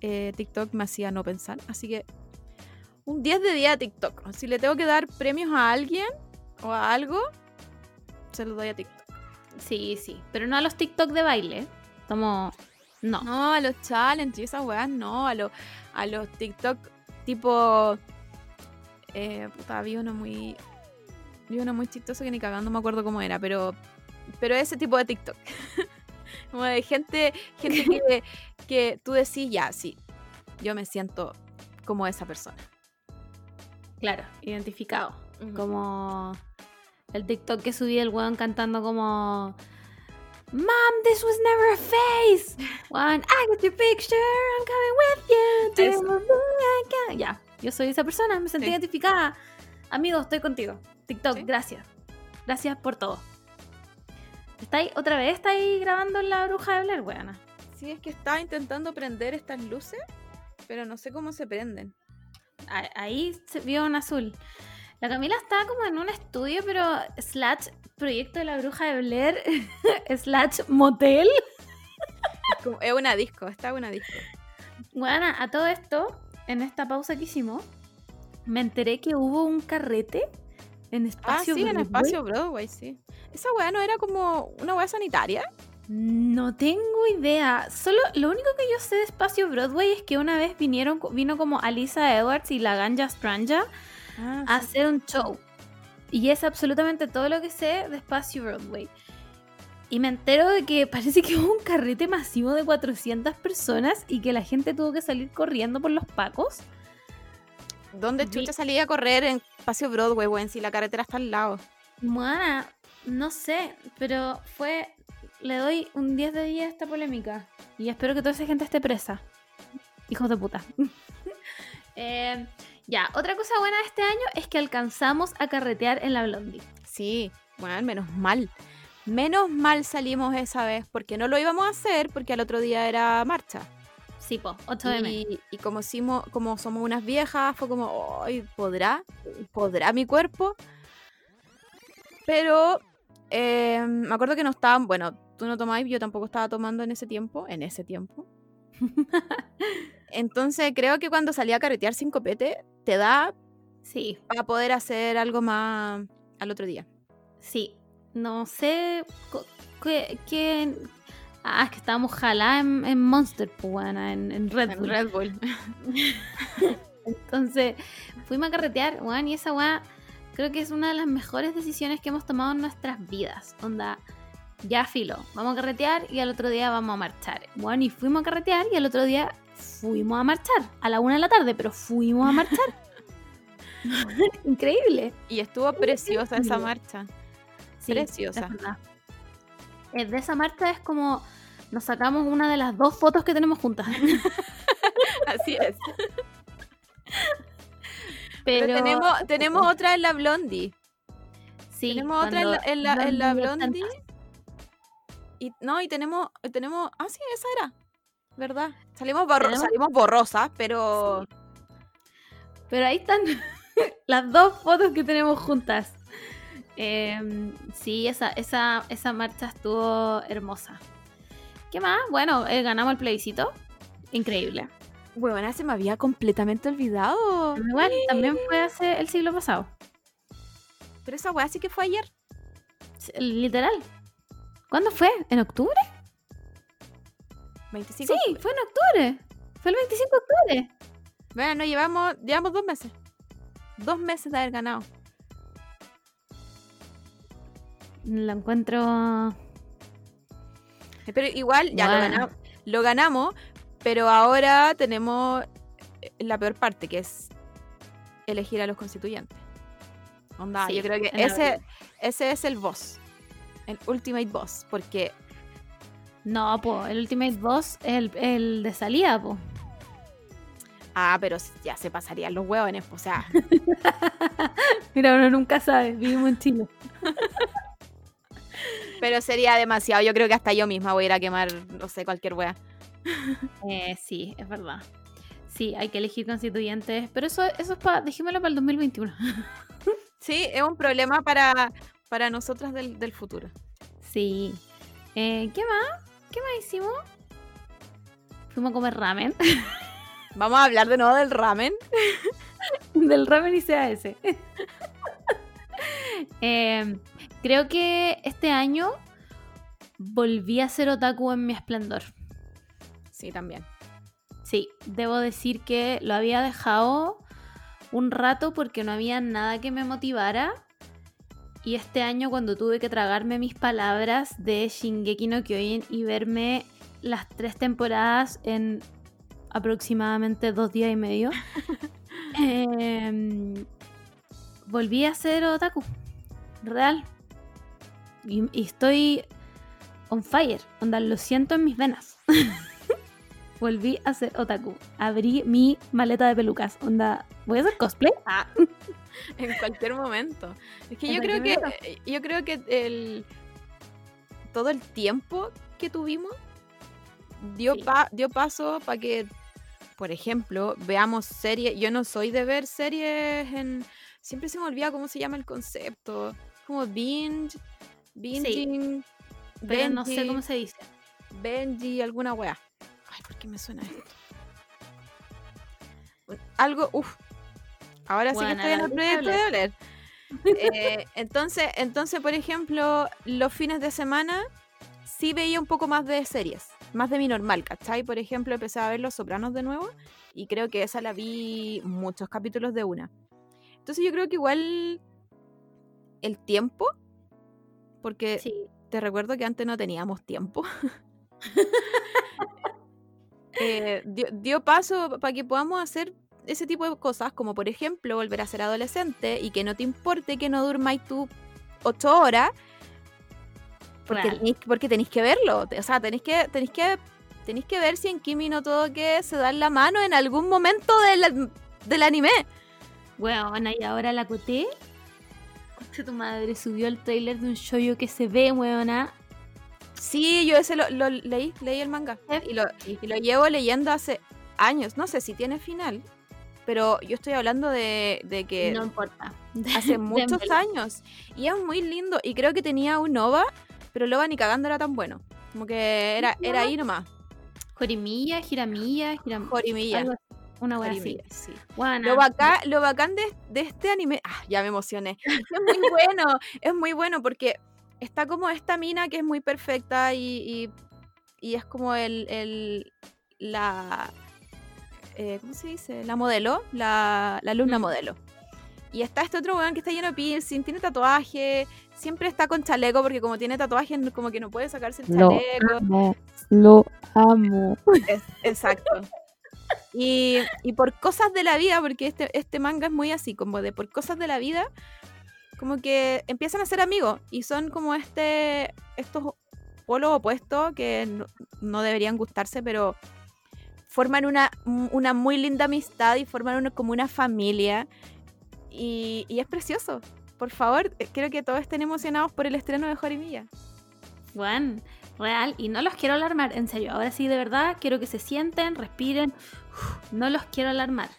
Eh, TikTok me hacía no pensar. Así que un 10 de día a TikTok. Si le tengo que dar premios a alguien o a algo, se los doy a TikTok.
Sí, sí. Pero no a los TikTok de baile. Como. No.
No, a los challenges esas weas, no. A, los a los TikTok tipo. Eh, puta, vi uno muy. Vi uno muy chistoso que ni cagando me acuerdo cómo era, pero. Pero ese tipo de TikTok. (laughs) Como de gente, gente que, (laughs) que tú decís, ya, sí, yo me siento como esa persona.
Claro, identificado.
Como,
Como el TikTok que subí el weón cantando como Mom, this was never a face. (laughs) One, I got your picture, I'm coming with you. to
Eso.
Yo soy esa persona, me sentí
Sí.
identificada. Amigo, estoy contigo. TikTok,
Sí.
gracias. Gracias por todo. ¿Estáis otra vez? ¿Estáis grabando la bruja de Blair, weona?
sí, es que estaba intentando prender estas luces, pero no sé cómo se prenden.
Ah, Ahí se vio en azul. La Camila está como en un estudio, pero slash proyecto de la bruja de Blair, (laughs) slash motel.
Es, como- es una disco, está una disco.
Bueno, a todo esto, en esta pausa que hicimos, me enteré que hubo un carrete en
Ah,
espacio.
sí, en
Broadway.
espacio Broadway, sí. Esa weá no era como una weá sanitaria.
No tengo idea. Solo lo único que yo sé de espacio Broadway es que una vez vinieron, vino como Alisa Edwards y la Ganja Stranja
Ah,
a hacer un show. Y es absolutamente todo lo que sé de espacio Broadway. Y me entero de que parece que (laughs) hubo un carrete masivo de 400 personas y que la gente tuvo que salir corriendo por los pacos.
¿Dónde
Vi-
chucha salía a correr en espacio Broadway, weón? Si la carretera está al lado.
Bueno, no sé, pero fue. Le doy un 10 de 10 a esta polémica. Y espero que toda esa gente esté presa. Hijos de puta. (laughs) Eh, ya, otra cosa buena de este año es que alcanzamos a carretear en la Blondie.
Sí, bueno, menos mal. Menos mal salimos esa vez, porque no lo íbamos a hacer, porque al otro día era marcha.
Sí, po, 8M.
Y, y como, hicimos, como somos unas viejas, fue como, "Ay, ¿podrá? ¿Podrá mi cuerpo? Pero eh, me acuerdo que no estaban, bueno, tú no tomabas, yo tampoco estaba tomando en ese tiempo, en ese tiempo. (laughs) Entonces creo que cuando salí a carretear sin copete, te da
Sí,
para poder hacer algo más al otro día.
sí. No sé qué... qué- Ah, es que estábamos jalá en, en Monster, pues, weona, en, en Red
En
Bull.
Red Bull. (laughs) (laughs)
Entonces, fuimos a carretear, weón, y esa weá creo que es una de las mejores decisiones que hemos tomado en nuestras vidas. Onda, ya filo, vamos a carretear y al otro día vamos a marchar. Bueno, y fuimos a carretear y al otro día fuimos a marchar. A la una de la tarde, pero fuimos a marchar. (laughs) Increíble.
Y estuvo preciosa esa marcha.
Sí,
Preciosa.
es. Eh, De esa marcha es como nos sacamos una de las dos fotos que tenemos juntas. (laughs)
Así es. (laughs)
Pero,
Pero, tenemos, tenemos otra en la Blondie.
sí,
tenemos otra en la, en la, en la
Blondie.
Y, no, y tenemos, tenemos. Ah, sí, esa era. ¿Verdad? Salimos, borro-
¿Tenemos?
salimos borrosas, pero.
Pero ahí están (laughs) las dos fotos que tenemos juntas. Em, sí, esa, esa, esa marcha estuvo hermosa. ¿Qué más? Bueno, eh, ganamos el plebiscito. Increíble.
Bueno, se me había completamente olvidado.
Igual, también fue hace el siglo pasado.
Pero esa weá sí que fue ayer.
Literal. ¿Cuándo fue? ¿En octubre?
25.
Sí, fue en octubre. Fue el 25 de octubre.
Bueno, no llevamos, llevamos dos meses. Dos meses de haber ganado.
Lo encuentro.
Pero igual, ya lo, ganamos, lo ganamos, pero ahora tenemos eh, la peor parte, que es elegir a los constituyentes. Onda,
Sí,
yo creo que ese,
abril.
ese es el boss. El ultimate boss. Porque
No, po, el Ultimate Boss es el, el de salida, po.
Ah, pero ya se pasarían los hueones, o sea, (laughs)
Mira, uno nunca sabe, vivimos en Chile. (laughs)
pero sería demasiado. Yo creo que hasta yo misma voy a ir a quemar, no sé, cualquier wea.
Eh, sí, es verdad. Sí, hay que elegir constituyentes, pero eso, eso es para, dejémoslo para el 2021. (laughs)
Sí, es un problema para, para nosotras del, del futuro.
Sí. Eh, ¿Qué más? ¿Qué más hicimos? Fuimos a comer ramen. (laughs)
Vamos a hablar de nuevo del ramen. (laughs)
Del ramen y CAS. (laughs) Eh, creo que este año volví a ser otaku en mi esplendor.
Sí, también.
Sí, debo decir que lo había dejado un rato porque no había nada que me motivara. Y este año cuando tuve que tragarme mis palabras de Shingeki no Kyojin y verme las tres temporadas en aproximadamente dos días y medio, (laughs) em, volví a ser otaku. Real. Y, y estoy on fire. Onda, lo siento en mis venas. (laughs) volví a ser otaku. Abrí mi maleta de pelucas. Onda, ¿voy a hacer cosplay?
Ah, (laughs) en cualquier momento. Es que yo creo que eh, yo creo que el todo el tiempo que tuvimos dio
Sí.
pa- dio paso para que por ejemplo, veamos series. Yo no soy de ver series en siempre se me olvida cómo se llama el concepto. Como binge, binging,
Pero no sé cómo se dice.
Benji, alguna wea. Ay, ¿por qué me suena esto? Algo, uff. Ahora sí que estoy en el proyecto de hablar. Eh, (laughs) entonces, entonces, por ejemplo, los fines de semana sí veía un poco más de series, más de mi normal, ¿cachai? Por ejemplo, empecé a ver Los Sopranos de nuevo y creo que esa la vi muchos capítulos de una. Entonces yo creo que igual el tiempo, porque
Sí.
te recuerdo que antes no teníamos tiempo. (laughs) Eh, dio, dio paso para que podamos hacer ese tipo de cosas, como por ejemplo volver a ser adolescente y que no te importe que no durmáis tú ocho horas, porque tenéis, porque tenéis que verlo. O sea, tenéis que, tenéis que, tenéis que ver si en Kimi no todo que se dan la mano en algún momento del, del anime.
Weona, y ahora la coté. Concha tu madre, subió el trailer de un shoyo que se ve, weona.
Sí, yo ese lo, lo leí, leí el manga. Y lo, y lo llevo leyendo hace años. No sé si tiene final, pero yo estoy hablando de, de que
No importa.
hace (laughs) muchos años. Y es muy lindo. Y creo que tenía un OVA, pero el OVA ni cagando era tan bueno. Como que era, era ahí nomás.
Jorimilla, Giramilla, Giram...
Jorimilla.
Una wea así.
Sí. Lo bacán, lo bacán de, de este anime. Ah, ya me emocioné. (laughs) Es muy bueno, es muy bueno porque está como esta mina que es muy perfecta y, y- y es como el. el- la. eh, ¿Cómo se dice? La modelo, la, la alumna
Mm.
modelo. Y está este otro weón que está lleno de piercing, tiene tatuaje, siempre está con chaleco porque como tiene tatuaje como que no puede sacarse el
Lo
chaleco.
amo, lo amo.
Es- exacto. Y, por cosas de la vida, porque este, este manga es muy así, como de por cosas de la vida, como que empiezan a ser amigos y son como este estos polos opuestos que no, deberían gustarse, pero forman una, una muy linda amistad y forman como una familia y, es precioso. Por favor, eh, creo que todos estén emocionados por el estreno de Jorimilla.
Juan, real, y no los quiero alarmar, en serio. Ahora sí, de verdad, quiero que se sienten, respiren. Uf, no los quiero alarmar.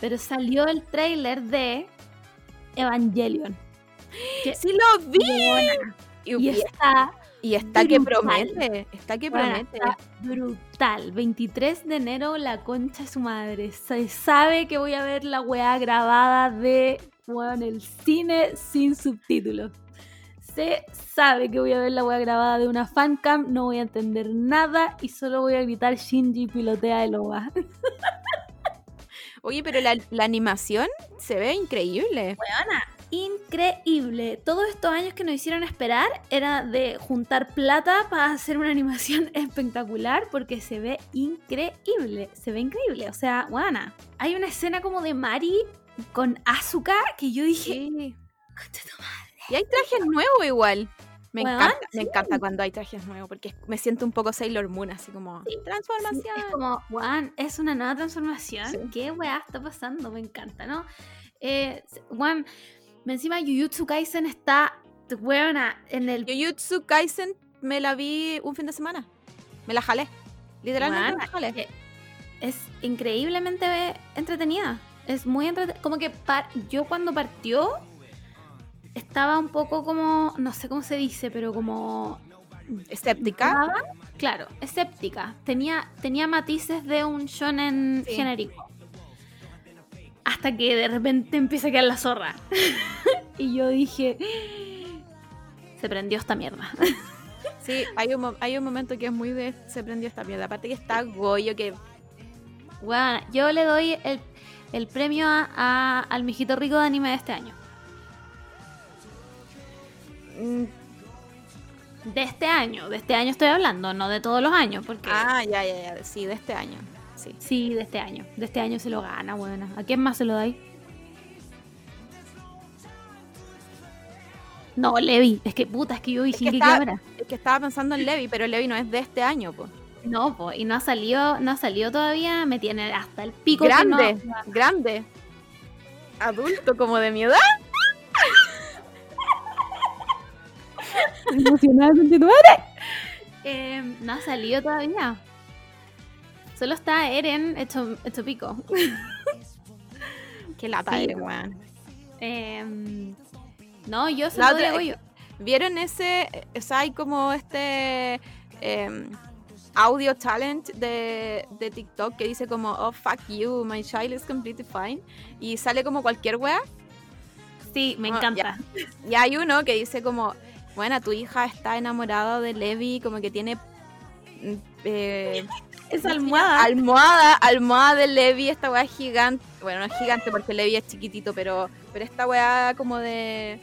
Pero salió el tráiler de Evangelion. Que-
¡Sí lo vi! Y,
está,
Y está que promete, está que promete.
está brutal. 23 de enero, la concha de su madre. Se sabe que voy a ver la weá grabada de weón, el cine sin subtítulos. Se sabe que voy a ver la weá grabada de una fancam, no voy a entender nada y solo voy a gritar Shinji pilotea el OVA.
Oye, pero la, la animación se ve increíble.
Increíble. Todos estos años que nos hicieron esperar era de juntar plata para hacer una animación (laughs) espectacular porque se ve increíble. Se ve increíble. O sea, buena. Hay una escena como de Mari con Asuka que yo dije.
Sí. Y hay trajes nuevos igual. Me encanta, me encanta cuando hay trajes nuevos porque me siento un poco Sailor Moon, así como
Sí,
transformación.
Sí, es como, Juan, es una nueva transformación. ¿Qué weá está pasando? Me encanta, ¿no? Eh, Juan, encima Jujutsu Kaisen está, weona, en el
Jujutsu Kaisen me la vi un fin de semana. Me la jalé. Literalmente me la jalé.
Eh, es increíblemente entretenida. Es muy entretenida. Como que par- yo cuando partió estaba un poco como, no sé cómo se dice, pero como...
Escéptica.
Claro, escéptica. Tenía, tenía matices de un shonen
Sí.
genérico. Hasta que de repente empieza a quedar la zorra. (laughs) y yo dije... Se prendió esta mierda. (laughs)
Sí, hay un, hay un momento que es muy de se prendió esta mierda. Aparte que está Goyo que
Bueno, yo le doy el, el premio a- a- al mijito rico de anime de este año.
Mm,
De este año, de este año estoy hablando, no de todos los años, porque
ah, ya, ya, ya, sí, de este año. Sí.
sí, de este año. De este año se lo gana, buena. ¿A quién más se lo dais? No, Levi. Es que puta, es que yo vi
Es que
ahora.
Es que estaba pensando en Levi, pero Levi no es de este año, pues.
No, po, y no ha salido, no ha salido todavía, me tiene hasta el pico que
Grande,
no-
grande. Adulto como de mi edad.
Eh, no ha salido todavía. Solo está Eren hecho, hecho pico.
Qué lata
Sí.
weón.
Em, no, yo se
La
lo doy a
otra-
Goyo.
¿Vieron ese? O sea, hay como este em, audio talent de, de TikTok que dice como, oh, fuck you, my child is completely fine. Y sale como cualquier wea.
Sí, me
Ah,
encanta.
Y hay uno que dice como, bueno, tu hija está enamorada de Levi, como que tiene... mm, eh,
Esa almohada.
almohada, almohada de Levi, esta weá gigante. Bueno, no es gigante porque Levi es chiquitito, pero, pero esta weá como de,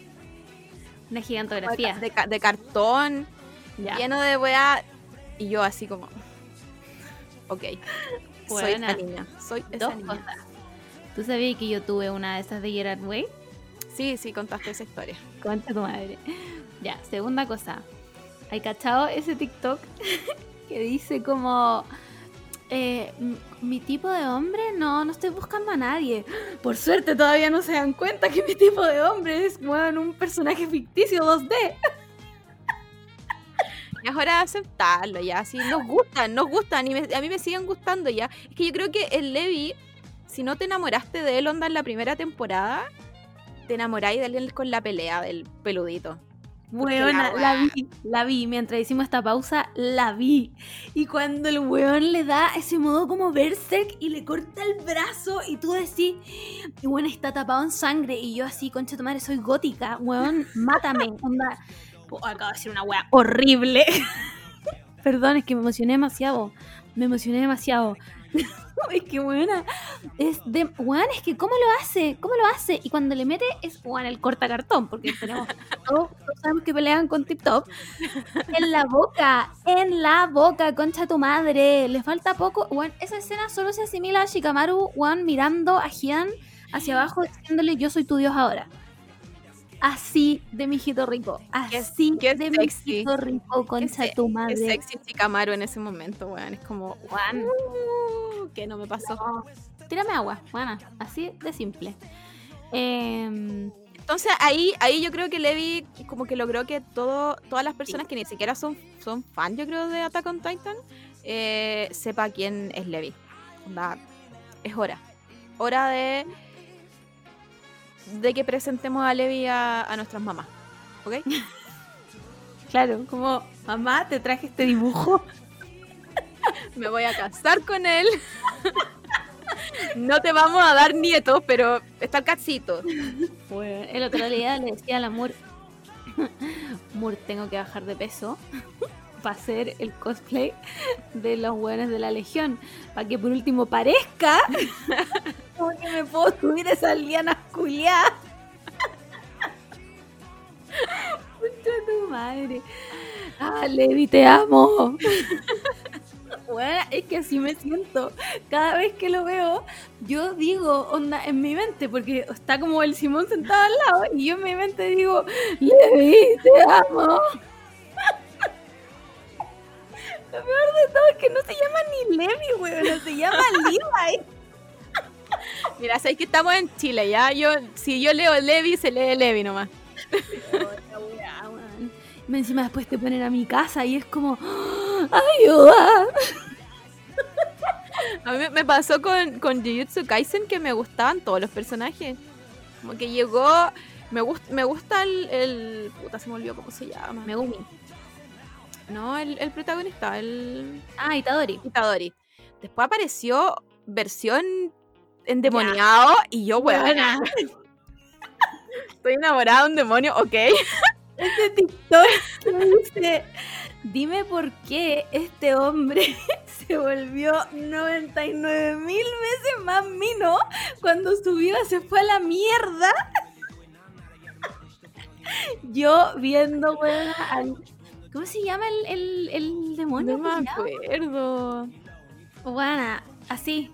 Una gigantografía.
de, de cartón,
Ya.
lleno de weá. Y yo así como, ok, soy esa niña, soy esa
Dos
niña.
cosas. ¿Tú sabías que yo tuve una de esas de Gerard Way?
Sí, sí, contaste esa historia.
Concha tu madre. Ya, segunda cosa. ¿Hay cachado ese TikTok (laughs) que dice como... eh, mi tipo de hombre, no, no estoy buscando a nadie. Por suerte todavía no se dan cuenta que mi tipo de hombre es un personaje ficticio 2D.
Y es hora de aceptarlo ya, así nos gustan, nos gustan y me- a mí me siguen gustando ya. Es que yo creo que el Levi, si no te enamoraste de él, onda en la primera temporada, te enamoráis de él con la pelea del peludito.
Weona,
la
la, vi, la vi. Mientras hicimos esta pausa, la vi. Y cuando el weón le da ese modo como berserk y le corta el brazo y tú decís, y bueno, está tapado en sangre. Y yo así, concha tu madre, soy gótica. Weón, mátame. (laughs) Onda. Oh, acabo de decir una wea horrible. (laughs) Perdón, es que me emocioné demasiado. Me emocioné demasiado. (laughs) es que buena. Es. Weón, es que ¿cómo lo hace? ¿Cómo lo hace? Y cuando le mete es weón el corta cartón, porque tenemos. (laughs) todos, sabemos que pelean con Tip Top. En la boca, en la boca, concha tu madre. Le falta poco. Weón, esa escena solo se asimila a Shikamaru, weón, mirando a Hian hacia abajo, diciéndole: Yo soy tu dios ahora. Así de mi hijito rico.
Qué-
Así
qué
de mi
sexy.
hijito rico, concha
se-
tu
Qué
madre.
sexy Chicamaro en ese momento, weón. Es como,
Weón.
uh, que no me pasó.
No, tírame agua, bueno, así de simple. Em,
Entonces ahí, ahí yo creo que Levi como que logró que todo, todas las personas que ni siquiera son, son fan, yo creo, de Attack on Titan, eh, sepa quién es Levi. Onda, es hora. Hora de de que presentemos a Levi a, a nuestras mamás. ¿Ok? (laughs)
claro, como mamá, te traje este dibujo. (laughs)
Me voy a casar con él. (laughs) No te vamos a dar nietos, pero está el cachito.
Bueno, el otro día le decía al amor, Mur, tengo que bajar de peso para hacer el cosplay de los hueones de la Legión, para que por último parezca como que me puedo subir esas lianas culiadas. Pucha tu madre. Ah, Levi, te amo. Es que así me siento. Cada vez que lo veo, yo digo, onda, en mi mente, porque está como el Simón sentado al lado, y yo en mi mente digo, Levi, te amo. Lo peor de todo es que no se llama ni Levi, weón, se llama Levi. (laughs)
Mira, sabéis que estamos en Chile, ¿ya? Yo, si yo leo Levi, se lee Levi nomás. (laughs)
Y Encima después te ponen a mi casa y es como, ayuda. (laughs)
A mí me- me pasó con, con Jujutsu Kaisen que me gustaban todos los personajes. Como que llegó. Me, gust, me gusta el, el. Puta, se me olvidó cómo se llama.
Megumi.
No, el, el protagonista, el.
Ah, Itadori.
Itadori. Después apareció versión endemoniado y yo, weón.
Buena. (laughs)
Estoy enamorada de un demonio, ok.
Este TikTok dice, dime por qué este hombre (laughs) se volvió 99 mil veces más mino cuando su vida se fue a la mierda. (laughs) Yo viendo, weón, al... ¿Cómo se llama el, el, el demonio?
No me acuerdo.
Buena, así.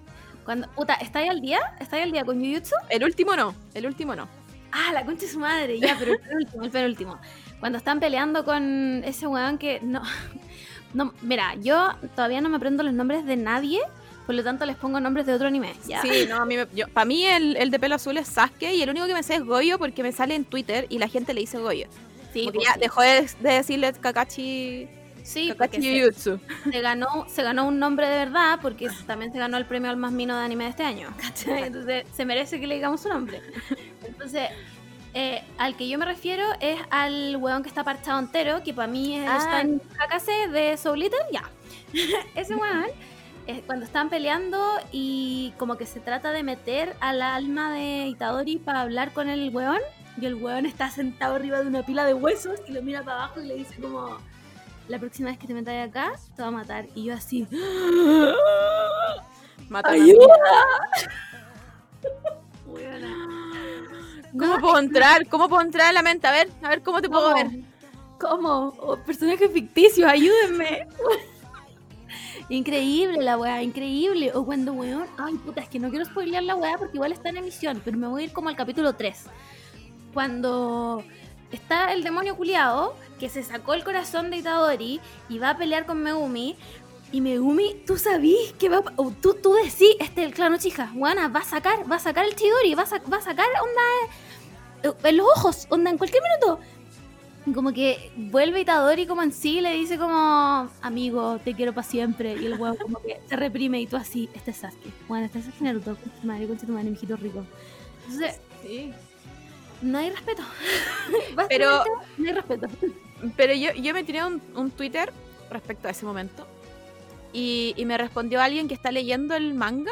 Cuando, puta, ¿estáis al día? ¿Estáis al día con Jujutsu?
El último no, el último no.
Ah, la concha de su madre, ya, pero el penúltimo, el penúltimo. Cuando están peleando con ese weón que no. (laughs) No, mira, yo todavía no me aprendo los nombres de nadie, por lo tanto les pongo nombres de otro anime. Ya.
Sí, no, a mí para mí el, el de pelo azul es Sasuke y el único que me sé es Goyo porque me sale en Twitter y la gente le dice Goyo.
sí,
Porque
pues
ya
sí.
dejó de, de decirle Kakashi,
Sí, porque se, ganó, se ganó un nombre de verdad, porque también se ganó el premio al más mino de anime de este año. ¿cachai? (laughs) Entonces se merece que le digamos su nombre. Entonces, eh, al que yo me refiero es al weón que está parchado entero, que para mí es
Ah.
Stan Hakase de Soul Eater, ya. (laughs) Ese weón, eh, cuando están peleando y como que se trata de meter al alma de Itadori para hablar con el weón, y el weón está sentado arriba de una pila de huesos y lo mira para abajo y le dice como, la próxima vez que te metas acá, te va a matar. Y yo así,
Mata. (laughs) ¿Cómo puedo entrar? ¿Cómo puedo entrar a la mente? A ver, a ver cómo te puedo
¿Cómo?
ver.
¿Cómo? Oh, personajes ficticios, ayúdenme. (laughs) increíble la weá, increíble. O cuando weón, ay puta, es que no quiero spoilear la weá porque igual está en emisión, pero me voy a ir como al capítulo 3. Cuando está el demonio culiado que se sacó el corazón de Itadori y va a pelear con Megumi. Y Megumi, tú sabís que va a- o tú, tú decís, este el clano chica, Juana, va a sacar, va a sacar el Chidori, va a, sa- va a sacar onda eh, en los ojos, onda en cualquier minuto. Y Como que vuelve Itadori como en sí le dice como, amigo, te quiero para siempre. Y el huevo como que se reprime y tú así, este es Sasuke. Bueno, este es Sasuke Naruto, tu madre, concha tu madre, mijito rico. Entonces,
Sí.
no hay respeto. (laughs)
Pero-
no hay respeto.
Pero yo, yo me tiré un, un Twitter respecto a ese momento. Y, y me respondió alguien que está leyendo el manga.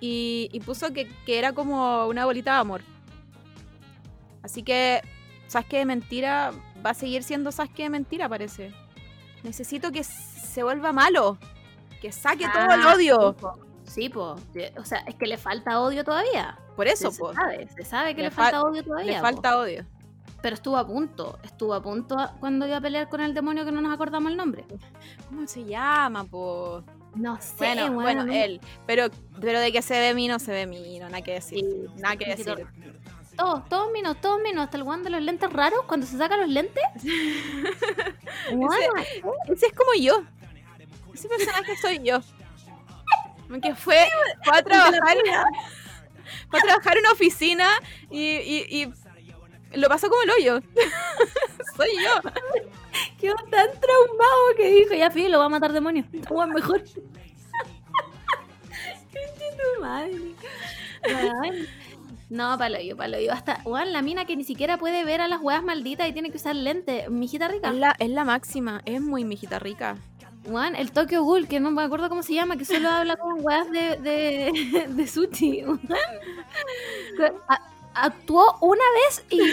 Y, y puso que, que era como una bolita de amor. Así que Sasuke de mentira va a seguir siendo Sasuke de mentira, parece. Necesito que se vuelva malo. Que saque todo el
Ah,
odio.
Sí, po. O sea, es que le falta odio todavía.
Por eso,
se,
po.
sabe, se sabe que
Le
le, falta
fal-
odio todavía.
Le
po.
falta odio.
Pero estuvo a punto. Estuvo a punto cuando iba a pelear con el demonio que no nos acordamos el nombre.
¿Cómo se llama, po?
No sé,
Bueno, bueno,
no-
él. Pero, pero de que se ve mino, se ve mino. Nada que decir.
Sí,
nada que decir.
Todos, todos menos, todos menos. Hasta el weón de los lentes raros, cuando se saca los lentes. (laughs)
Ese es como yo. Ese personaje soy yo. Que fue, fue a (laughs) trabajar. Fue a trabajar en una oficina y, y- y lo pasó como el hoyo. (laughs) soy yo.
quedó tan traumado que dijo, ya fío, lo va a matar demonio. Weón, mejor. (laughs) Tu madre. Weón. No, palo yo, palo yo. Hasta, weón, la mina que ni siquiera puede ver a las weas malditas y tiene que usar lentes. Mijita rica.
Es la, es la máxima. Es muy mijita rica.
Juan, el Tokyo Ghoul, que no me acuerdo cómo se llama, que solo habla con weas de, de, (laughs) de sushi. weón. Actuó una vez y. (laughs)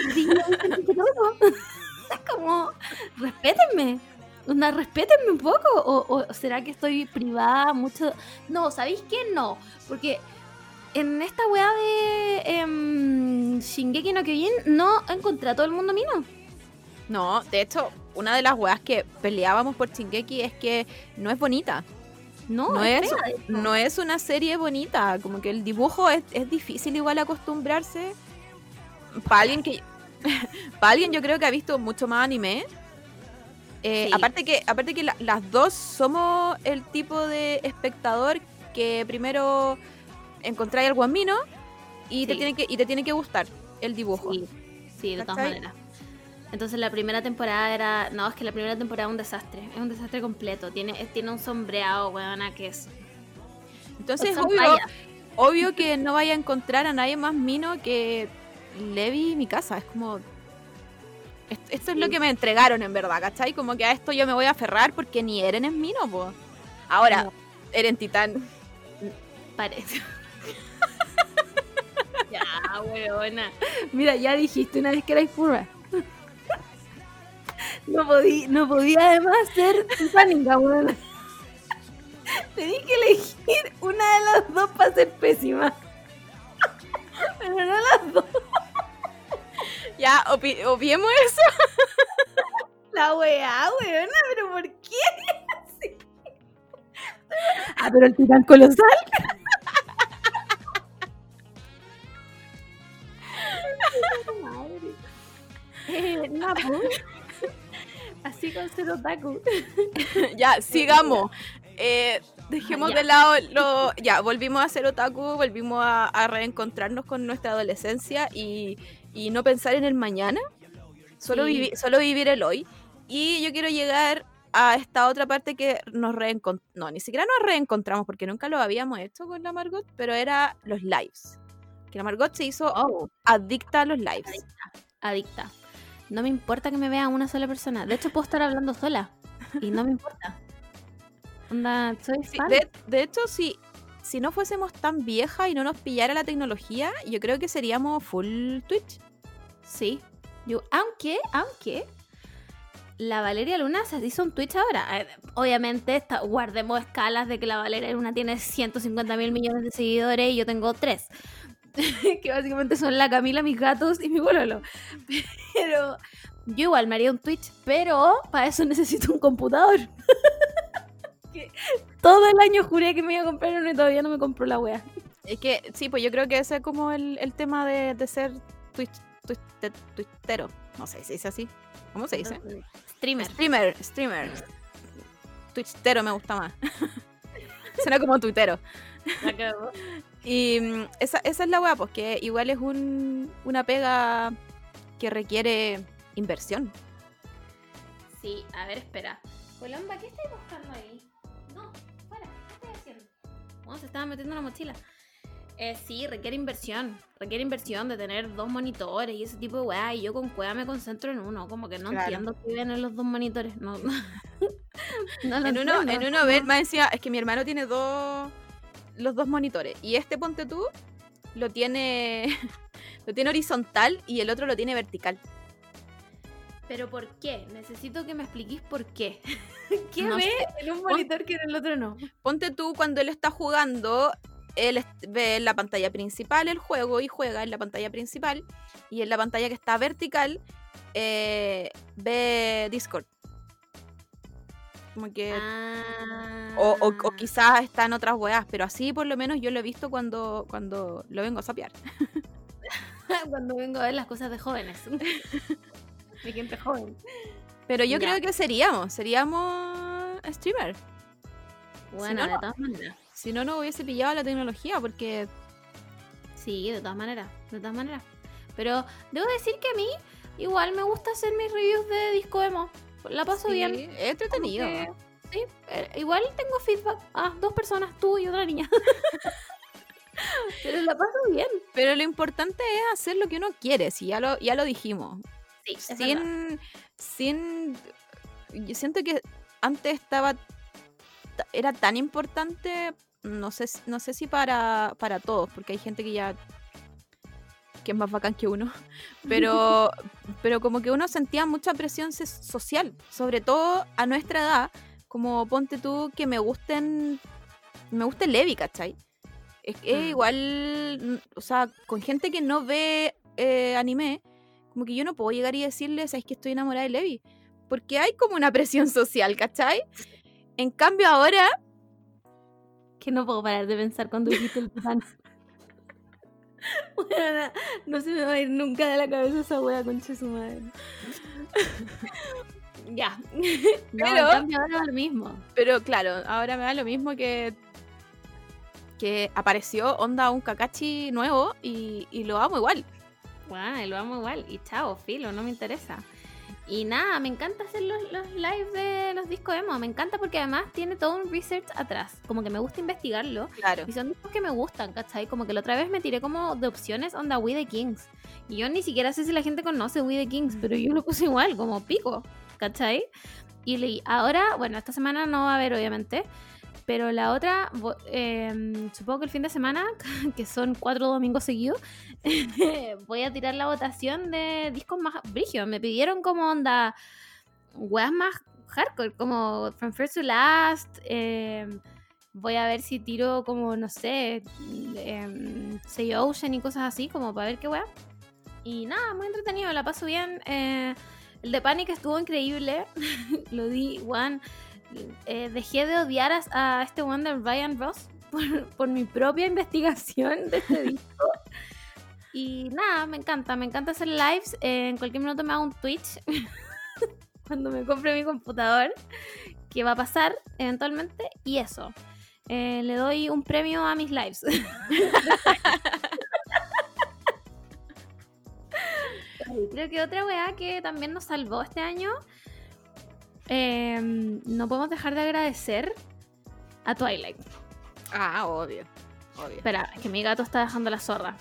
Es como, respétenme. Una, respétenme un poco. O, o será que estoy privada mucho? No, ¿sabéis qué? No. Porque en esta wea de em, Shingeki no Kyojin no encontré a todo el mundo mino.
No, de hecho, una de las weas que peleábamos por Shingeki es que no es bonita.
No,
No
es fea,
no es una serie bonita. Como que el dibujo es, es difícil igual acostumbrarse. Para alguien que. (laughs) Para alguien yo creo que ha visto mucho más anime. Eh,
Sí.
Aparte que, aparte que la- las dos somos el tipo de espectador que primero encontráis algo en mino y, te tiene que, y te tiene que gustar el dibujo.
Sí, sí, de todas maneras. Entonces la primera temporada era. No, es que la primera temporada es un desastre. Es un desastre completo. Tiene, tiene un sombreado, weona, que es.
Entonces, obvio, obvio que no vaya a encontrar a nadie más mino que Levi mi casa. Es como. est- Esto es lo que me entregaron en verdad, ¿cachai? Como que a esto yo me voy a aferrar porque ni Eren es mino, po. Ahora,
No.
Eren Titán.
Parece. (laughs) ya, weona. Mira, ya dijiste una vez que erais pura. (laughs) No podía, no podía además ser titánica, weona. Tenía que elegir una de las dos para ser pésima. (laughs) Pero no las dos.
Ya, obviemos eso. (laughs)
La weá, weona, pero ¿por qué? (laughs) ah, pero el titán colosal. (laughs) Eh, no, pues. Así con ser otaku.
ya, sigamos. Eh, dejemos de lado lo. Ya, volvimos a ser otaku, volvimos a, a reencontrarnos con nuestra adolescencia y, y no pensar en el mañana. Solo,
Sí.
vivi- solo vivir el hoy. Y yo quiero llegar a esta otra parte que nos reencontramos. No, ni siquiera nos reencontramos porque nunca lo habíamos hecho con la Margot, pero era los lives. Que la Margot se hizo
Oh,
adicta a los lives.
adicta. No me importa que me vea una sola persona. De hecho, puedo estar hablando sola. Y no me importa. Onda, soy
Sí,
fan.
de, de hecho, si, si no fuésemos tan viejas y no nos pillara la tecnología, yo creo que seríamos full Twitch.
Sí. Yo, aunque, aunque, la Valeria Luna se hizo un Twitch ahora. Eh, Obviamente, guardemos escalas de que la Valeria Luna tiene 150 mil millones de seguidores y yo tengo 3. (laughs) que básicamente son la Camila, mis gatos y mi bololo. (laughs) Pero yo igual me haría un Twitch, pero para eso necesito un computador. (laughs) Que Todo el año juré que me iba a comprar uno y todavía no me compró la wea.
Es que, sí, pues yo creo que ese es como el, el tema de, de ser Twitch, Twitch, te- Twitchero. No sé si se dice así. ¿Cómo se dice?
Streamer.
Streamer, streamer. Twitchtero me gusta más. (laughs) Suena como tuitero. Y mm, esa, esa es la weá, pues que igual es un, una pega que requiere inversión.
Sí, a ver, espera. Colomba, ¿qué estáis buscando ahí? Se estaba metiendo en la mochila. Eh, sí, requiere inversión. Requiere inversión de tener dos monitores y ese tipo de weá. Y yo con cueva me concentro en uno. Como que no
Claro.
entiendo qué ven en los dos monitores. No, (laughs) no. No lo
En uno, en uno ver, más decía, es que mi hermano tiene dos los dos monitores. Y este ponte tú lo tiene. (laughs) lo tiene horizontal y el otro lo tiene vertical.
Pero ¿por qué? Necesito que me expliquís por qué. (laughs) ¿Qué
No
ve
sé.
en un monitor que en el otro no?
Ponte tú cuando él está jugando, él ve en la pantalla principal el juego y juega en la pantalla principal. Y en la pantalla que está vertical, eh, ve Discord. Como que.
Ah.
O, o- o quizás está en otras weas, pero así por lo menos yo lo he visto cuando, cuando lo vengo a sapear. (laughs) (laughs)
Cuando vengo a ver las cosas de jóvenes. (laughs) de gente joven.
Pero yo
Ya.
creo que seríamos, seríamos streamer.
Bueno,
no,
de todas maneras.
Si no, no hubiese pillado la tecnología, porque
Sí, de todas maneras. De todas maneras. Pero debo decir que a mí igual me gusta hacer mis reviews de disco emo. La paso
sí,
bien.
es entretenido.
que, sí, eh, igual tengo feedback. Ah, dos personas, tú y otra niña. (laughs) Pero la paso bien.
Pero lo importante es hacer lo que uno quiere, si ya lo, ya lo dijimos.
Sí,
sin, sin. Yo siento que antes estaba. ta- Era tan importante. No sé, si- no sé si para, para todos, porque hay gente que ya. que es más bacán que uno. (laughs) Pero, (laughs) pero como que uno sentía mucha presión social, sobre todo a nuestra edad. Como ponte tú que me gusten. Me guste Levi, ¿cachai? Es que
Mm.
igual. mm, O sea, con gente que no ve eh, anime como que yo no puedo llegar y decirles, es que estoy enamorada de Levi. Porque hay como una presión social, ¿cachai? En cambio ahora,
Que no puedo parar de pensar cuando dijiste el titán. (laughs) Weona, no se me va a ir nunca de la cabeza esa wea, concha de su madre. (laughs) ya. (laughs) No,
Pero-
cambio ahora es lo mismo.
pero claro, ahora me da lo mismo que que apareció Onda un Kakashi nuevo y, y lo amo igual.
Bueno, y lo amo igual. Y chao, filo, no me interesa. Y nada, me encanta hacer los, los lives de los discos emo. Me encanta porque además tiene todo un research atrás. Como que me gusta investigarlo.
Claro.
Y son discos que me gustan, ¿cachai? Como que la otra vez me tiré como de opciones onda We the Kings. Y yo ni siquiera sé si la gente conoce We the Kings, pero yo lo puse igual, como pico, ¿cachai? Y leí, ahora, bueno, esta semana no va a haber, obviamente. Pero la otra, em, supongo que el fin de semana, (laughs) que son cuatro domingos seguidos, (laughs) voy a tirar la votación de discos más brígidos. Me pidieron como onda, weas más hardcore, como From First to Last. em, voy a ver si tiro como, no sé, em, Say Ocean y cosas así, como para ver qué wea. Y nada, muy entretenido, la paso bien. eh, el de Panic estuvo increíble. (laughs) Lo di, one. Eh, dejé de odiar a, a este one de Ryan Ross por, por mi propia investigación de este (laughs) disco. Y nada, me encanta, me encanta hacer lives. eh, en cualquier minuto me hago un Twitch (laughs) cuando me compre mi computador, que va a pasar eventualmente. Y eso, eh, le doy un premio a mis lives. (laughs) Creo que otra weá que también nos salvó este año, eh, no podemos dejar de agradecer a Twilight.
Ah, obvio. Obvio.
Espera, es que mi gato está dejando la zorra.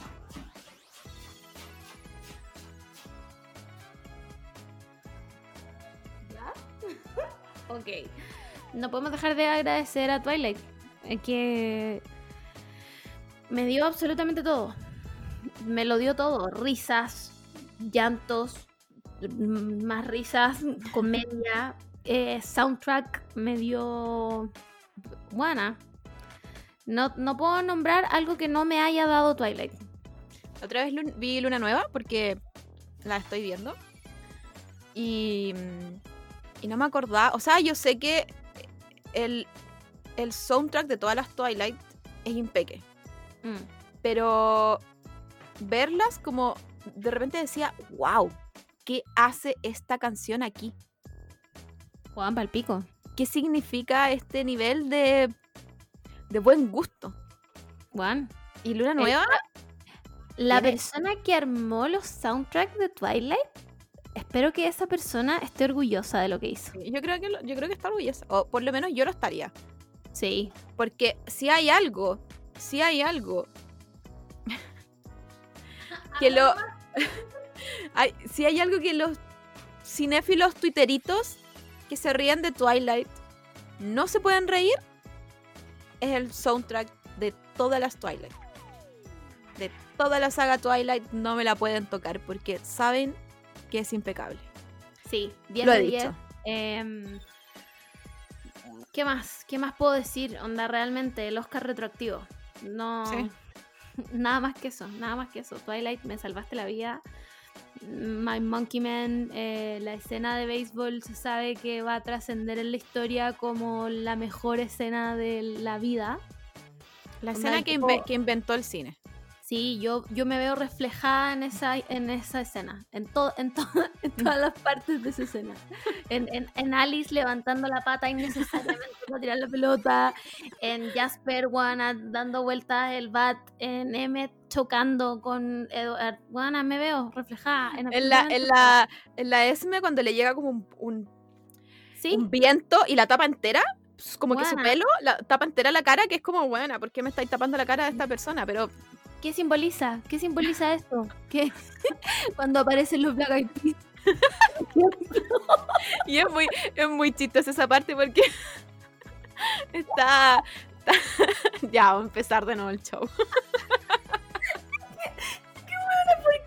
¿Ya? (laughs) ok. No podemos dejar de agradecer a Twilight. Es que me dio absolutamente todo. Me lo dio todo. Risas, llantos, más risas, comedia, eh, soundtrack me dio buena. No, no puedo nombrar algo que no me haya dado Twilight.
Otra vez lun- vi Luna Nueva porque la estoy viendo. Y, mm, y no me acordaba. O sea, yo sé que el, el soundtrack de todas las Twilight es impeque.
Mm.
Pero verlas como de repente decía, wow, ¿qué hace esta canción aquí?
Juan Palpico.
¿Qué significa este nivel de, de buen gusto?
Juan.
Y Luna Nueva,
La persona que armó los soundtracks de Twilight, espero que esa persona esté orgullosa de lo que hizo.
yo creo que lo- yo creo que está orgullosa. O por lo menos yo lo estaría.
Sí.
Porque si hay algo, si hay algo (laughs) que lo... (laughs) hay, si hay algo que los cinéfilos tuiteritos que se ríen de Twilight no se pueden reír, es el soundtrack de todas las Twilight. De toda la saga Twilight no me la pueden tocar porque saben que es impecable.
Sí, 10
Lo he
de 10.
dicho.
Em, ¿Qué más? ¿Qué más puedo decir? Onda, realmente, el Oscar retroactivo. No.
Sí.
Nada más que eso, nada más que eso. Twilight, me salvaste la vida. My Monkey Man, eh, la escena de béisbol se sabe que va a trascender en la historia como la mejor escena de la vida.
La escena que inventó el cine.
Sí, yo, yo me veo reflejada en esa, en esa escena, en, to- en, to- (laughs) en todas las partes de esa escena. En, en- en Alice levantando la pata innecesariamente para tirar la pelota, en Jasper Wana dando vueltas el bat, en Emmet chocando con Edward. Wana, me veo reflejada en
En la, en la, en la Esme cuando le llega como un, un-
todo. Sí,
un viento y la tapa entera, pues, como que su pelo la tapa entera la cara, que es como, buena, ¿por qué me estáis tapando la cara de esta persona? Pero
¿qué simboliza? ¿Qué simboliza (laughs) esto? ¿Qué? (laughs) Cuando aparecen los Black Eyed Peas.
Y es muy, es muy chistosa esa parte porque (laughs) está, está- Ya, a empezar de nuevo el show.
¿Por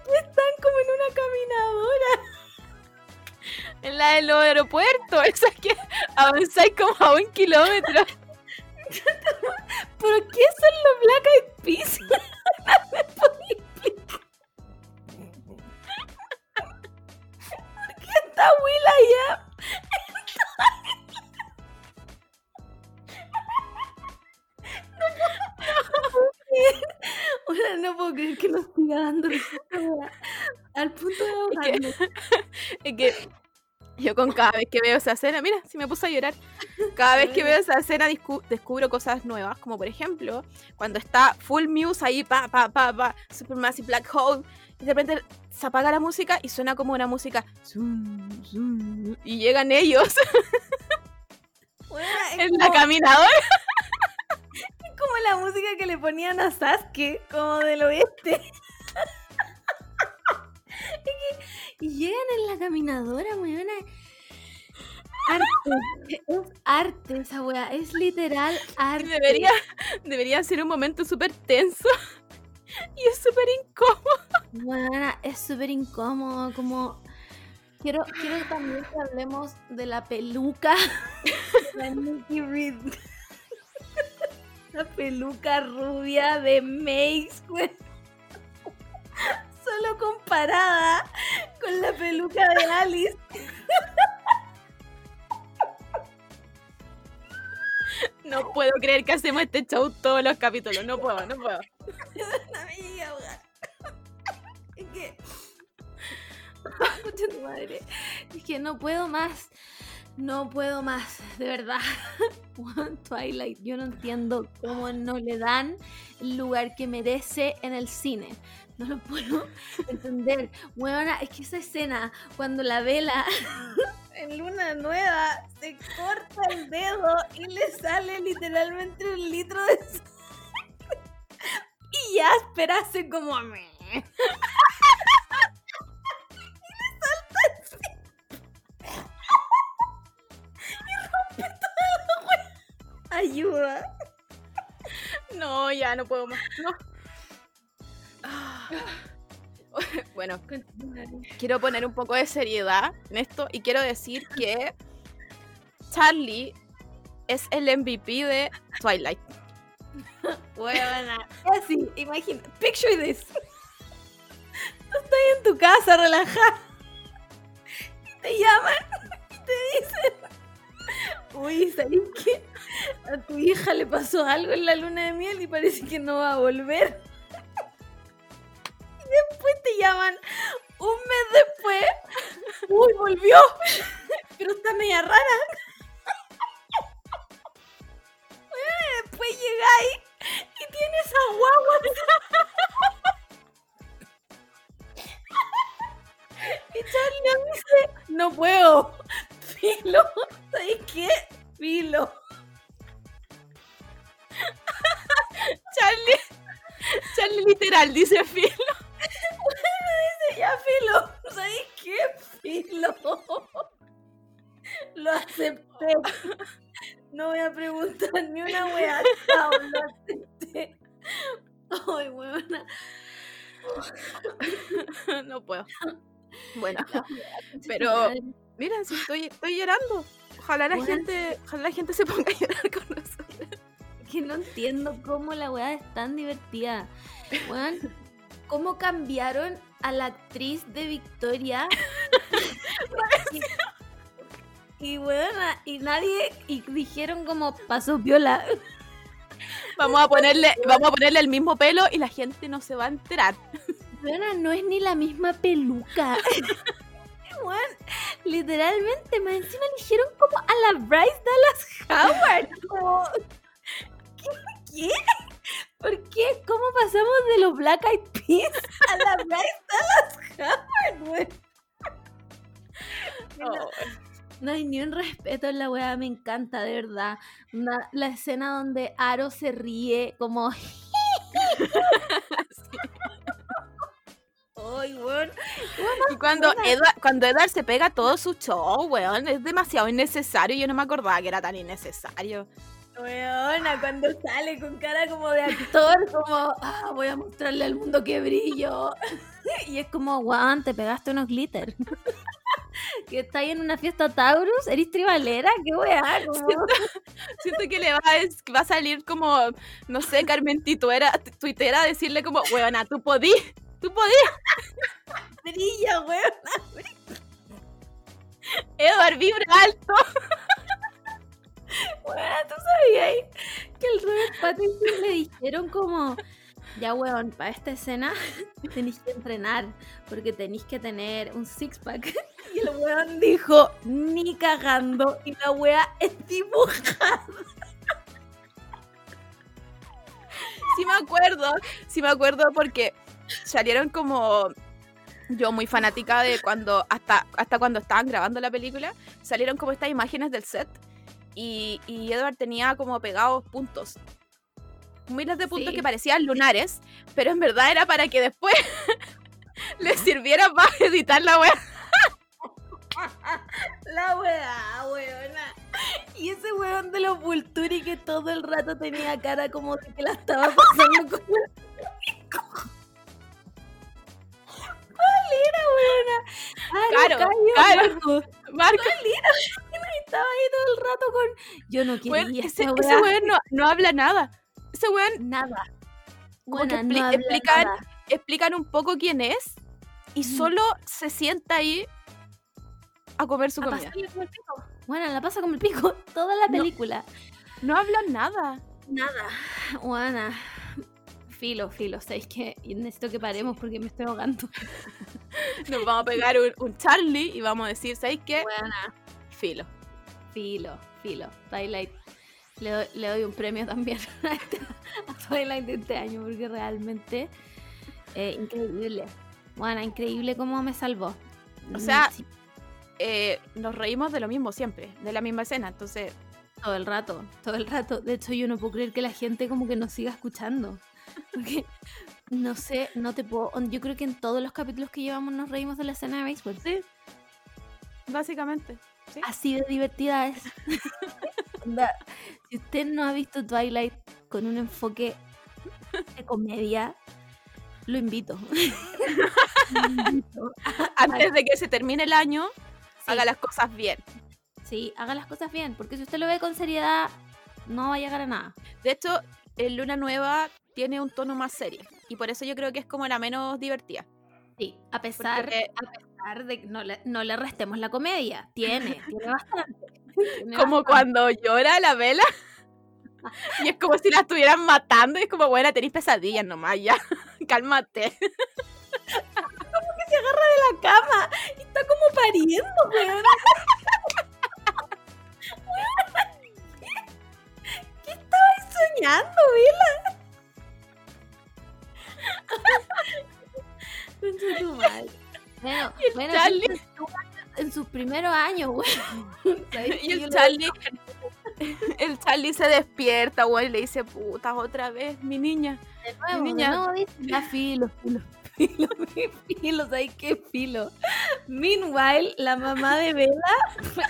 qué están como en una caminadora?
En la del aeropuerto, esa que avanzáis como a un kilómetro. (laughs)
¿Pero qué son los Black Eyed Peas? ¿Me podía explicar? ¿Por qué está Will allá? (laughs) No puedo creer. Ahora no puedo creer que nos siga dando. Al punto de ahogarme.
Es que yo con cada vez que veo esa escena, mira, si me puse a llorar. Cada vez que veo esa escena descubro cosas nuevas, como por ejemplo, cuando está Full Muse ahí, pa, pa, pa, pa, Supermassive Black Hole, y de repente se apaga la música y suena como una música. y llegan ellos
es
en la caminadora. (laughs)
como la música que le ponían a Sasuke, como del oeste. Y llegan en la caminadora, weona. Arte. Es arte esa weá. Es literal arte.
Debería, debería ser un momento súper tenso. (laughs) Y es súper incómodo.
Weona, es súper incómodo. Como. Quiero, quiero también que hablemos de la peluca (laughs) de Nikki Reed. (laughs) La peluca rubia de Mace. Solo comparada con la peluca de Alice.
No puedo creer que hacemos este show todos los capítulos. No puedo, no puedo.
No me llegué a ahogar. Es que. Concha tu madre. Es que no puedo más. No puedo más, de verdad. Twilight, yo no entiendo cómo no le dan el lugar que merece en el cine. No lo puedo (laughs) entender. Bueno, es que esa escena, cuando la vela (laughs) en luna nueva se corta el dedo y le sale literalmente un litro de. (laughs) Y ya esperase como a mí. Ayuda.
No, ya no puedo más. No. Ah. (gasps) Bueno, quiero poner un poco de seriedad en esto y quiero decir que Charlie es el MVP de Twilight. (laughs)
Buena. Así, imagina. Picture this. Tú estás en tu casa relajada. Y te llaman y te dicen. Uy, ¿sabes qué? A tu hija le pasó algo en la luna de miel y parece que no va a volver. Después te llaman un mes después. (laughs) Uy, volvió. (laughs) Pero está media rara. (laughs) Después llegáis y tienes a guagua. Y Charlie dice, no puedo. Filo, ¿sabes qué? Filo.
Charlie, Charlie literal dice Phil.
Ya, filo. (laughs) ¿Sabes qué? Filo. Lo acepté. No voy a preguntar ni una wea. Chao, lo acepté. Ay, weona.
no puedo. Bueno, pero mira, si estoy, estoy llorando. Ojalá la
Bueno.
gente, ojalá la gente se ponga a llorar con nosotros.
que no entiendo cómo la weá es tan divertida. Weón, ¿cómo cambiaron a la actriz de Victoria? (laughs) y, y weona, y nadie, y dijeron como pasó viola.
Vamos a ponerle, vamos a ponerle el mismo pelo y la gente no se va a enterar.
Weona, no es ni la misma peluca. (laughs) Literalmente, más encima eligieron como a la Bryce Dallas Howard. Como, ¿qué? ¿Qué? ¿Por qué? ¿Cómo pasamos de los Black Eyed Peas a la Bryce Dallas Howard?
Oh,
No hay ni un respeto en la weá, me encanta, de verdad. Una- la escena donde Aro se ríe como... (laughs) Ay, weón.
Y cuando Edward, cuando Edward se pega todo su show, weón, es demasiado innecesario. Yo no me acordaba que era tan innecesario.
Weona, cuando sale con cara como de actor, como, ah, voy a mostrarle al mundo que brillo. (laughs) Y es como, weón, te pegaste unos glitter. (laughs) que está ahí en una fiesta Taurus, eres tribalera, qué weá. (laughs) como-
Siento que le va a, va a salir como, no sé, Carmen Tituera, tuitera a decirle como, weona, tú podí, tú podí.
brilla, weón.
Edward vibra alto. (laughs)
Weona, ¿tú sabías que el Robert Pattinson le dijeron como, ya weón, para esta escena (laughs) tenéis que entrenar, porque tenéis que tener un six-pack. (laughs) Y el weón dijo, ni cagando, y la wea es dibujada.
Sí me acuerdo, sí me acuerdo porque salieron como yo muy fanática de cuando hasta hasta cuando estaban grabando la película, salieron como estas imágenes del set y, y Edward tenía como pegados puntos. Miles de puntos
Sí.
que parecían lunares, pero en verdad era para que después (laughs) les sirviera para (laughs) editar la web. (laughs)
La weá, weona. Y ese weón de los Vulturi que todo el rato tenía cara como de que la estaba pasando pico. ¿Cuál era, weona? Ah,
Caro,
Cayo,
Caro.
Marco.
Marco,
Estaba ahí todo el rato con. Yo no quería
weón, ese, weón no, no habla nada. Ese weón
Nada.
Como que expli-
no habla
explican-
nada.
explican un poco quién es y solo se sienta ahí a comer su
A
comida.
pasarle como el pico. Bueno, la pasa como el pico (laughs) toda la
No.
película.
No habla nada.
Nada. Juana. Filo, filo. ¿Sabéis que necesito que paremos porque me estoy ahogando? (laughs)
Nos vamos a pegar un, un Charlie y vamos a decir, ¿sabéis qué?
Buena.
Filo.
Filo, filo. Twilight. Le doy, le doy un premio también (laughs) a, este- a Twilight de este año porque realmente eh, increíble. Buena, increíble cómo me salvó.
O sea,
Sí,
Eh, nos reímos de lo mismo siempre, de la misma escena. Entonces,
todo el rato, todo el rato. De hecho, yo no puedo creer que la gente como que nos siga escuchando. Porque, no sé, no te puedo... Yo creo que en todos los capítulos que llevamos nos reímos de la escena de béisbol.
sí, básicamente. ¿Sí?
Así de divertida es. (laughs) Si usted no ha visto Twilight con un enfoque de comedia, lo invito. Lo (laughs) invito.
Antes de que se termine el año,
Sí,
haga las cosas bien.
sí, haga las cosas bien, porque si usted lo ve con seriedad, no va a llegar a nada.
De hecho, en Luna Nueva tiene un tono más serio. Y por eso yo creo que es como la menos divertida.
Sí, a pesar,
Porque-
a pesar de que no le, no le restemos la comedia. Tiene, (laughs) tiene bastante. tiene
Como
bastante.
cuando llora la vela. Y es como si la estuvieran matando. Y es como, bueno, tenéis pesadillas nomás, ya. (laughs) Cálmate. (laughs)
se agarra de la cama y está como pariendo, weón. ¿Qué estabas soñando, Vela? Concha tu madre. Bueno,
Y el
bueno,
Charlie.
en sus- primeros años. (laughs) ¿Sabes
Y el Charlie. (laughs) El Charlie se despierta, güey, y le dice, puta, otra vez, mi niña.
de nuevo,
niña.
de nuevo dice, ya filo, filo, (laughs) Filo, filo, ¿sabes qué filo? Meanwhile, la mamá de Bella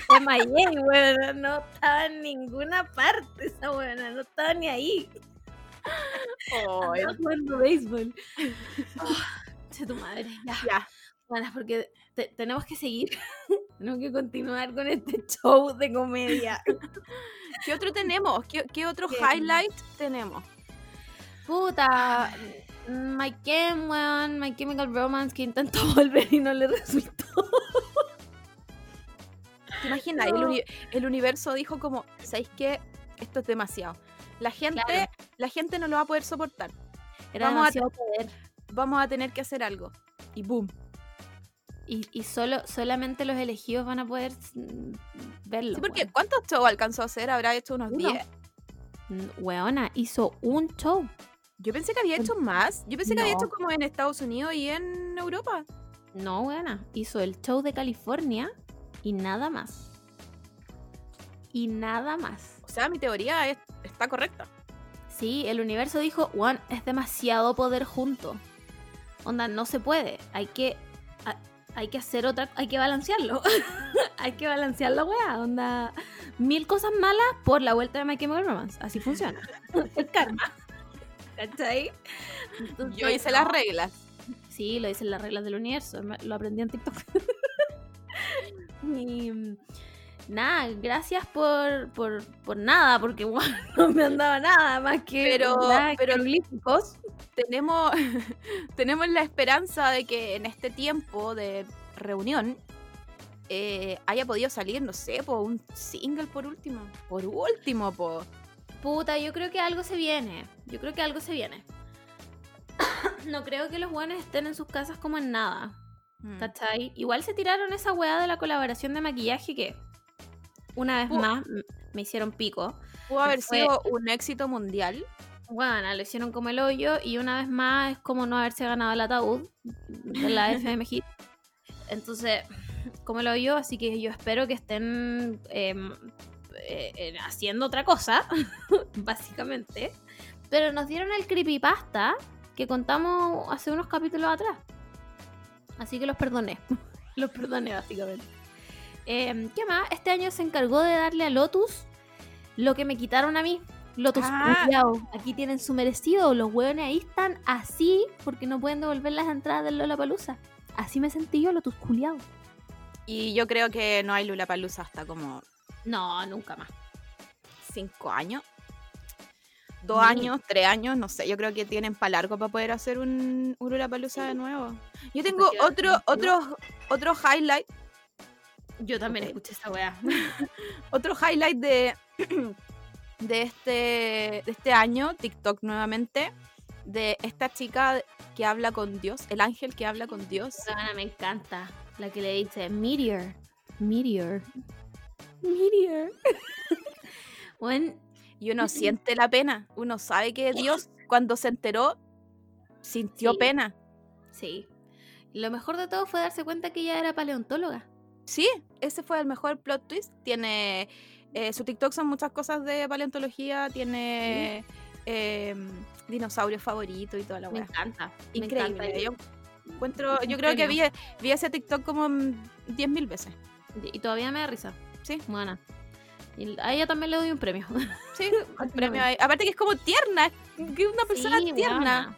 de Mayay, bueno, no estaba en ninguna parte esa buena, no estaba ni ahí. Estaba jugando béisbol. Oh, tu madre, ya.
Ya.
Bueno, porque te- tenemos que seguir, (laughs) tenemos que continuar con este (laughs) show de comedia.
¿Qué otro tenemos? ¿Qué, qué otro
¿Qué?
highlight tenemos?
Puta, My Chem, weón, My Chemical Romance que intentó (laughs) volver y no le resultó.
¿Te imaginas? El,
No.
uni- el universo dijo como, ¿sabéis qué? Esto es demasiado. La gente,
Claro.
la gente no lo va a poder soportar.
Era
Vamos a-
poder.
Vamos a tener que hacer algo. Y boom.
Y, y solo, solamente los elegidos van a poder verlo.
Sí, porque
weón.
¿cuántos shows alcanzó a hacer? Habrá hecho unos
Uno.
10.
Mm, Weona, hizo un show.
Yo pensé que había hecho más. Yo pensé que había hecho como en Estados Unidos y en Europa.
No, weona, hizo el show de California y nada más. Y nada más.
O sea, mi teoría es- está correcta.
Sí, el universo dijo, Juan, es demasiado poder junto. Onda, no se puede. Hay que. Ha- hay que hacer otra. Hay que balancearlo. (laughs) hay que balancear la weá. Onda. Mil cosas malas por la vuelta de My Chemical Romance. Así funciona. (laughs) el karma. ¿Cachai? Entonces,
Yo hice las reglas.
Sí, lo dicen las reglas del universo. Lo aprendí en TikTok. (laughs) y mm, nada, gracias por, por, por nada, porque (laughs) bueno, no me han dado nada más que
Pero-
nada,
pero-. Tenemos, (laughs) tenemos la esperanza de que en este tiempo de reunión eh, haya podido salir, no sé, por un single por último. Por último, po.
Puta, yo creo que algo se viene. Yo creo que algo se viene. (coughs) no creo que los buenos estén en sus casas como en nada.
Mm.
¿Cachai? Igual se tiraron esa weá de la colaboración de maquillaje que una vez más me hicieron pico.
Pudo haber
fue-
sido un éxito mundial.
Bueno, lo hicieron como el hoyo y una vez más es como no haberse ganado el ataúd de la (laughs) FM Hit. Entonces, como el hoyo, así que yo espero que estén em, eh, eh, haciendo otra cosa, (laughs) básicamente. Pero nos dieron el creepypasta que contamos hace unos capítulos atrás. Así que los perdoné. (laughs) los perdoné, básicamente. Em, ¿Qué más? Este año se encargó de darle a Lotus lo que me quitaron a mí. Lotus,
Ah.
aquí tienen su merecido. Los hueones ahí están así porque no pueden devolver las entradas del Lollapalooza. Así me sentí yo, Lotus culiao.
Y yo creo que no hay Lula Palusa hasta como
No, nunca más.
cinco años. Dos años, tres años, no sé. Yo creo que tienen para largo para poder hacer un, un Lula Palusa de nuevo. Yo tengo otro, otro, otro highlight
Yo también
Ok.
escuché esa weá. (laughs)
otro highlight de, (clears throat) de, este, de este año, TikTok nuevamente, de esta chica que habla con Dios, el ángel que habla con Dios.
Esa me encanta. La que le dice Meteor. Meteor. Meteor. (laughs) bueno,
Y uno siente la pena, uno sabe que Dios (laughs) cuando se enteró sintió
Sí.
pena.
sí. Lo mejor de todo fue darse cuenta que ella era paleontóloga.
Sí, ese fue el mejor plot twist. Tiene eh, su TikTok son muchas cosas de paleontología, tiene em, dinosaurios favoritos y toda la
Me
weá.
encanta. me
Increíble.
encanta.
Yo encuentro, yo creo que vi, vi ese TikTok como mm, 10.000 veces.
Y todavía me da risa.
Sí.
Buena. Y a ella también le doy un premio. (laughs)
Sí, (laughs) un premio ahí. Aparte que es como tierna, que es una persona
Sí,
tierna.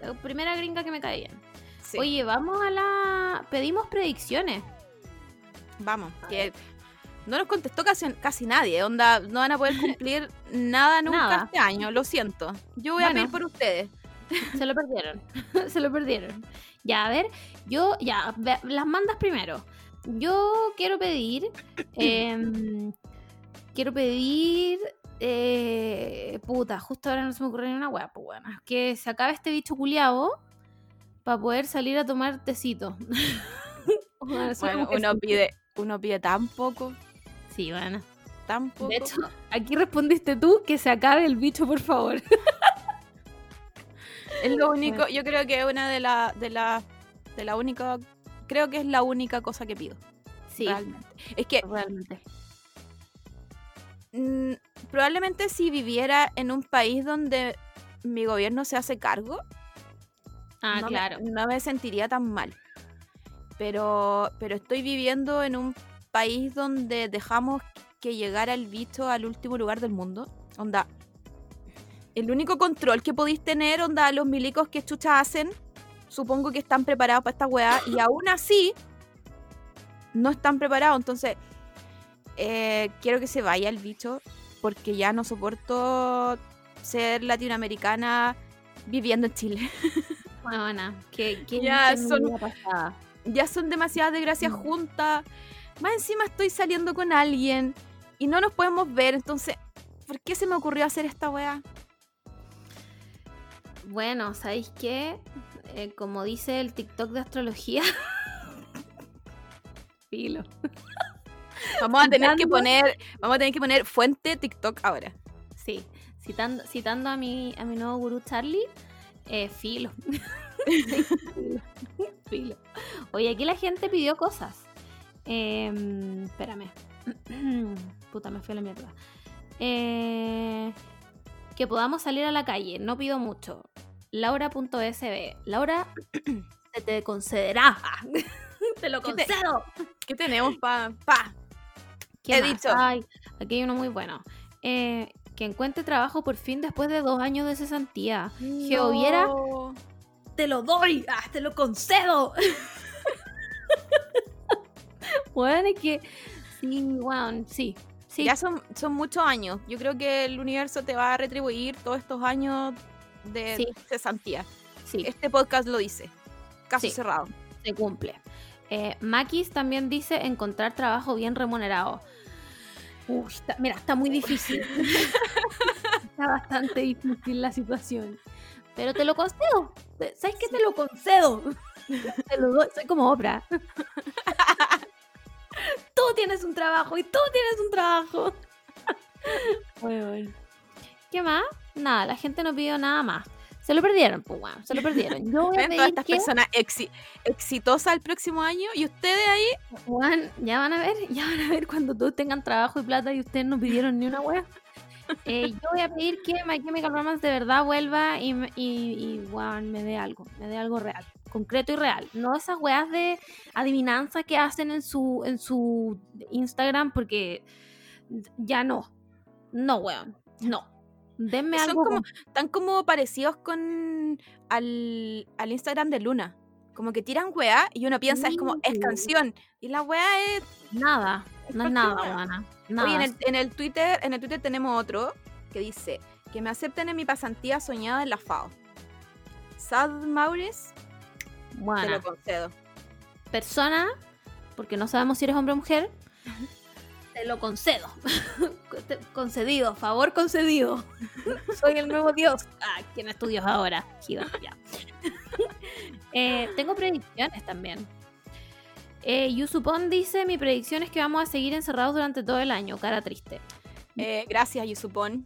buena. La primera gringa que me cae bien.
Sí,
Oye, vamos a la. Pedimos predicciones.
Vamos, que no nos contestó casi, casi nadie, onda, no van a poder cumplir (laughs) nada nunca
Nada.
este año, lo siento. Yo voy a pedir por ustedes.
Se lo perdieron. (laughs) Se lo perdieron. Ya, a ver, yo, ya, las mandas primero. Yo quiero pedir. (clears throat) em, quiero pedir. eh, puta, justo ahora no se me ocurre ni una hueá, pues bueno. Que se acabe este bicho culiao para poder salir a tomar tecito. (laughs) Bueno,
uno pide, uno pide tan poco,
Sí, bueno.
tan poco.
De hecho, aquí respondiste tú que se acabe el bicho, por favor. (laughs)
es lo único, yo creo que es una de la, de la, de la única, creo que es la única cosa que pido.
Sí,
realmente. Es que
realmente.
mm, probablemente si viviera en un país donde mi gobierno se hace cargo,
Ah,
no me-
claro.
no me sentiría tan mal. Pero, pero estoy viviendo en un país donde dejamos que llegara el bicho al último lugar del mundo. Onda, el único control que podéis tener, onda, los milicos que chucha hacen, supongo que están preparados para esta weá, y (laughs) aún así, no están preparados. Entonces, eh, quiero que se vaya el bicho, porque ya no soporto ser latinoamericana viviendo en Chile. (laughs)
Buena, que, que
Ya
que mi
son-. Ya son demasiadas desgracias
Mm.
juntas. Más encima estoy saliendo con alguien y no nos podemos ver. Entonces, ¿por qué se me ocurrió hacer esta weá?
Bueno, ¿sabéis qué? Eh, como dice el TikTok de astrología. (laughs) Filo.
Vamos a tener que poner, vamos a tener que poner fuente TikTok ahora.
Sí, citando, citando a mi, a mi nuevo gurú Charlie, eh, filo. (laughs) (laughs) Filo. Oye, aquí la gente pidió cosas. Em, espérame. (clears throat) Puta, me fui a la mierda. Eh, que podamos salir a la calle, no pido mucho. Laura.sb. Laura, (clears throat) se te concederá. (laughs) te lo
¿Qué te-
concedo.
¿Qué tenemos pa? pa?
¿Qué
He
más?
dicho.
Ay, aquí hay uno muy bueno. Eh, que encuentre trabajo por fin después de dos años de cesantía. Que hubiera-
No.
Te lo doy, ah, te lo concedo. (laughs) bueno, es que sí, weón, sí, sí.
Ya son, son muchos años. Yo creo que el universo te va a retribuir todos estos años de
Sí.
cesantía.
sí,
Este podcast lo dice. Caso
Sí.
cerrado.
se cumple. Eh, Makis también dice encontrar trabajo bien remunerado. Uy, está- mira, está muy difícil. (laughs) está bastante difícil la situación. Pero te lo concedo. ¿Sabes qué? Te lo concedo. (laughs) te lo doy. Soy como Oprah. (laughs) tú tienes un trabajo y tú tienes un trabajo. (laughs) Weón. ¿Qué más? Nada, la gente no pidió nada más. Se lo perdieron, pues, weón, Se lo perdieron. Yo voy a
todas estas
que...
personas exi- exitosas el próximo año y ustedes ahí
Juan, ya van a ver, ya van a ver cuando todos tengan trabajo y plata y ustedes no pidieron ni una wea. Eh, yo voy a pedir que My Chemical Romance de verdad vuelva y, me- y, y, me dé algo, me dé algo real, concreto y real. No esas weas de adivinanza que hacen en su, en su Instagram porque ya no. No, weón, no. Denme
Son
algo.
como-
con-
están como parecidos con al, al Instagram de Luna. Como que tiran weá y uno piensa, es como, es canción. Y la weá es.
Nada, no es nada,
cualquier Oye, en el, en el Twitter, en el Twitter tenemos otro que dice que me acepten en mi pasantía soñada en la FAO. Sad Maurice, te
Buena.
lo concedo.
persona, porque no sabemos si eres hombre o mujer, te lo concedo. (laughs) Te- concedido, favor concedido. (laughs) Soy el nuevo dios. Ah, ¿quién es tu dios ahora? Giga, ya. (laughs) Eh, tengo predicciones también. Eh, Yusupon dice, mi predicción es que vamos a seguir encerrados durante todo el año, cara triste.
Eh, gracias, Yusupon.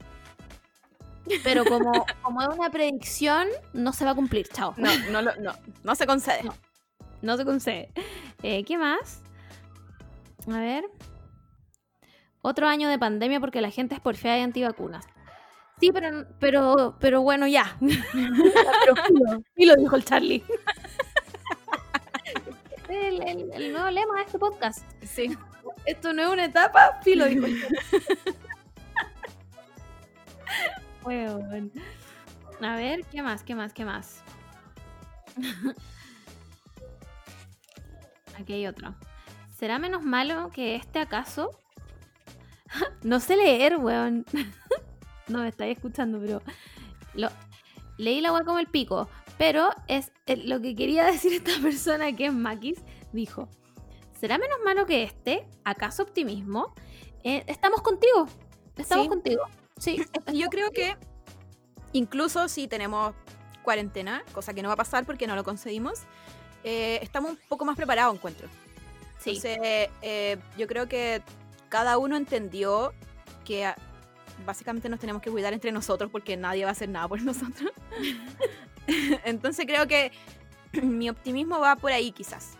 Pero (laughs) como, como es una predicción, no se va a cumplir, chao.
No, no, lo- no, no se concede.
No. No se concede. Eh, ¿Qué más? A ver. Otro año de pandemia porque la gente es porfiada y antivacunas. Sí, pero, pero, pero bueno, ya. pero filo, filo, dijo el Charlie. (laughs) El, el- el nuevo lema de este podcast.
Sí.
Esto no es una etapa, filo, dijo. (laughs) Weón. A ver, ¿qué más? ¿Qué más? ¿Qué más? (laughs) Aquí hay otro. ¿Será menos malo que este acaso? (laughs) no sé leer, weón. no me estáis escuchando, pero lo, leí la weá como el pico. Pero es eh, lo que quería (laughs) decir esta persona que es Makis. Dijo: ¿Será menos malo que este? ¿Acaso optimismo? Eh, estamos contigo. Estamos
Sí.
contigo. Sí. (laughs)
Yo creo que incluso si tenemos cuarentena, cosa que no va a pasar porque no lo conseguimos, eh, estamos un poco más preparados, encuentro.
Sí.
Entonces, eh, yo creo que cada uno entendió que ah, básicamente nos tenemos que cuidar entre nosotros porque nadie va a hacer nada por (laughs) nosotros. (laughs) Entonces creo que (clears throat) mi optimismo va por ahí quizás.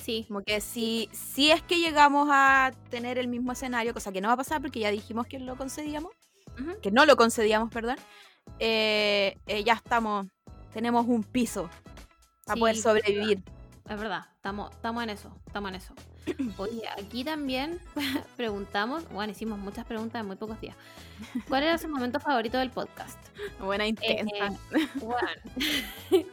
Sí.
Como que si, si es que llegamos a tener el mismo escenario, cosa que no va a pasar porque ya dijimos que lo concedíamos, que no lo concedíamos, perdón, eh, eh, ya estamos, tenemos un piso Para
Sí,
poder sobrevivir.
Es verdad, estamos, estamos en eso, estamos en eso. (clears throat) Oye, aquí también (laughs) preguntamos, bueno, hicimos muchas preguntas en muy pocos días. ¿Cuál era su momento favorito del podcast?
Buena intensa.
Eh, bueno. (laughs)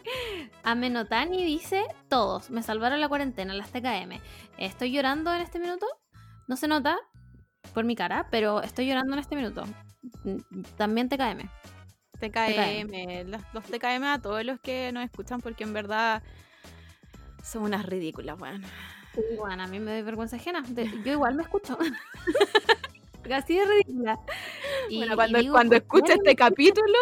Amenotani dice, todos, me salvaron la cuarentena, las TKM. Estoy llorando en este minuto, no se nota por mi cara, pero estoy llorando en este minuto. También TKM.
TKM, los, los TKM a todos los que nos escuchan, porque en verdad son unas ridículas, bueno.
Sí, bueno, a mí me doy vergüenza ajena. yo igual me escucho. (laughs) Así de ridícula. Y-
bueno,
y
cuando,
digo,
cuando
¿por qué
escucha
no
este capítulo,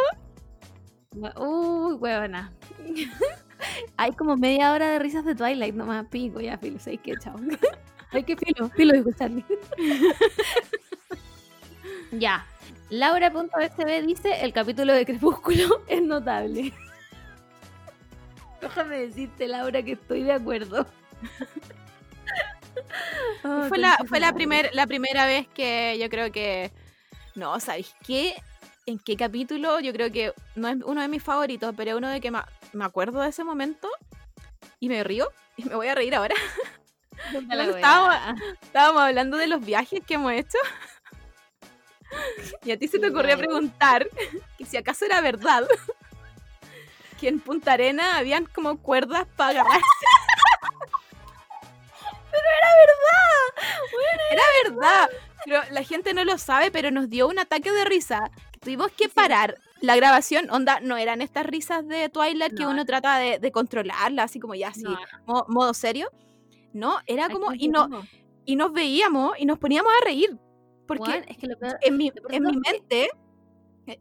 Uy, huevona. (laughs) Hay como media hora de risas de Twilight, nomás pico, ya, filo, seis que chao. (laughs) Hay que filo, filo de escucharme. ya. Laura.sb dice, el capítulo de Crepúsculo es notable. Déjame decirte, Laura, que estoy de acuerdo. Oh,
fue, la, fue la, primer, la primera vez que yo creo que... No, ¿sabéis qué? ¿En qué capítulo? Yo creo que no es uno de mis favoritos, pero es uno de que ma- me acuerdo de ese momento y me río y me voy a reír ahora. (laughs) Estábamos- Estábamos hablando de los viajes que hemos hecho. (laughs) Y a ti se te ocurrió preguntar que si acaso era verdad (laughs) que en Punta Arena habían como cuerdas para agarrarse. Era verdad. Pero la gente no lo sabe, pero nos dio un ataque de risa. Tuvimos que parar la grabación. Onda, no eran estas risas de Twilight que
No.
uno trata de, de controlarla, así como ya así,
No,
mo- modo serio. No, era como. Y, no, y nos veíamos y nos poníamos a reír. Porque
Weón, es que lo peor-
en mi, en mi mente.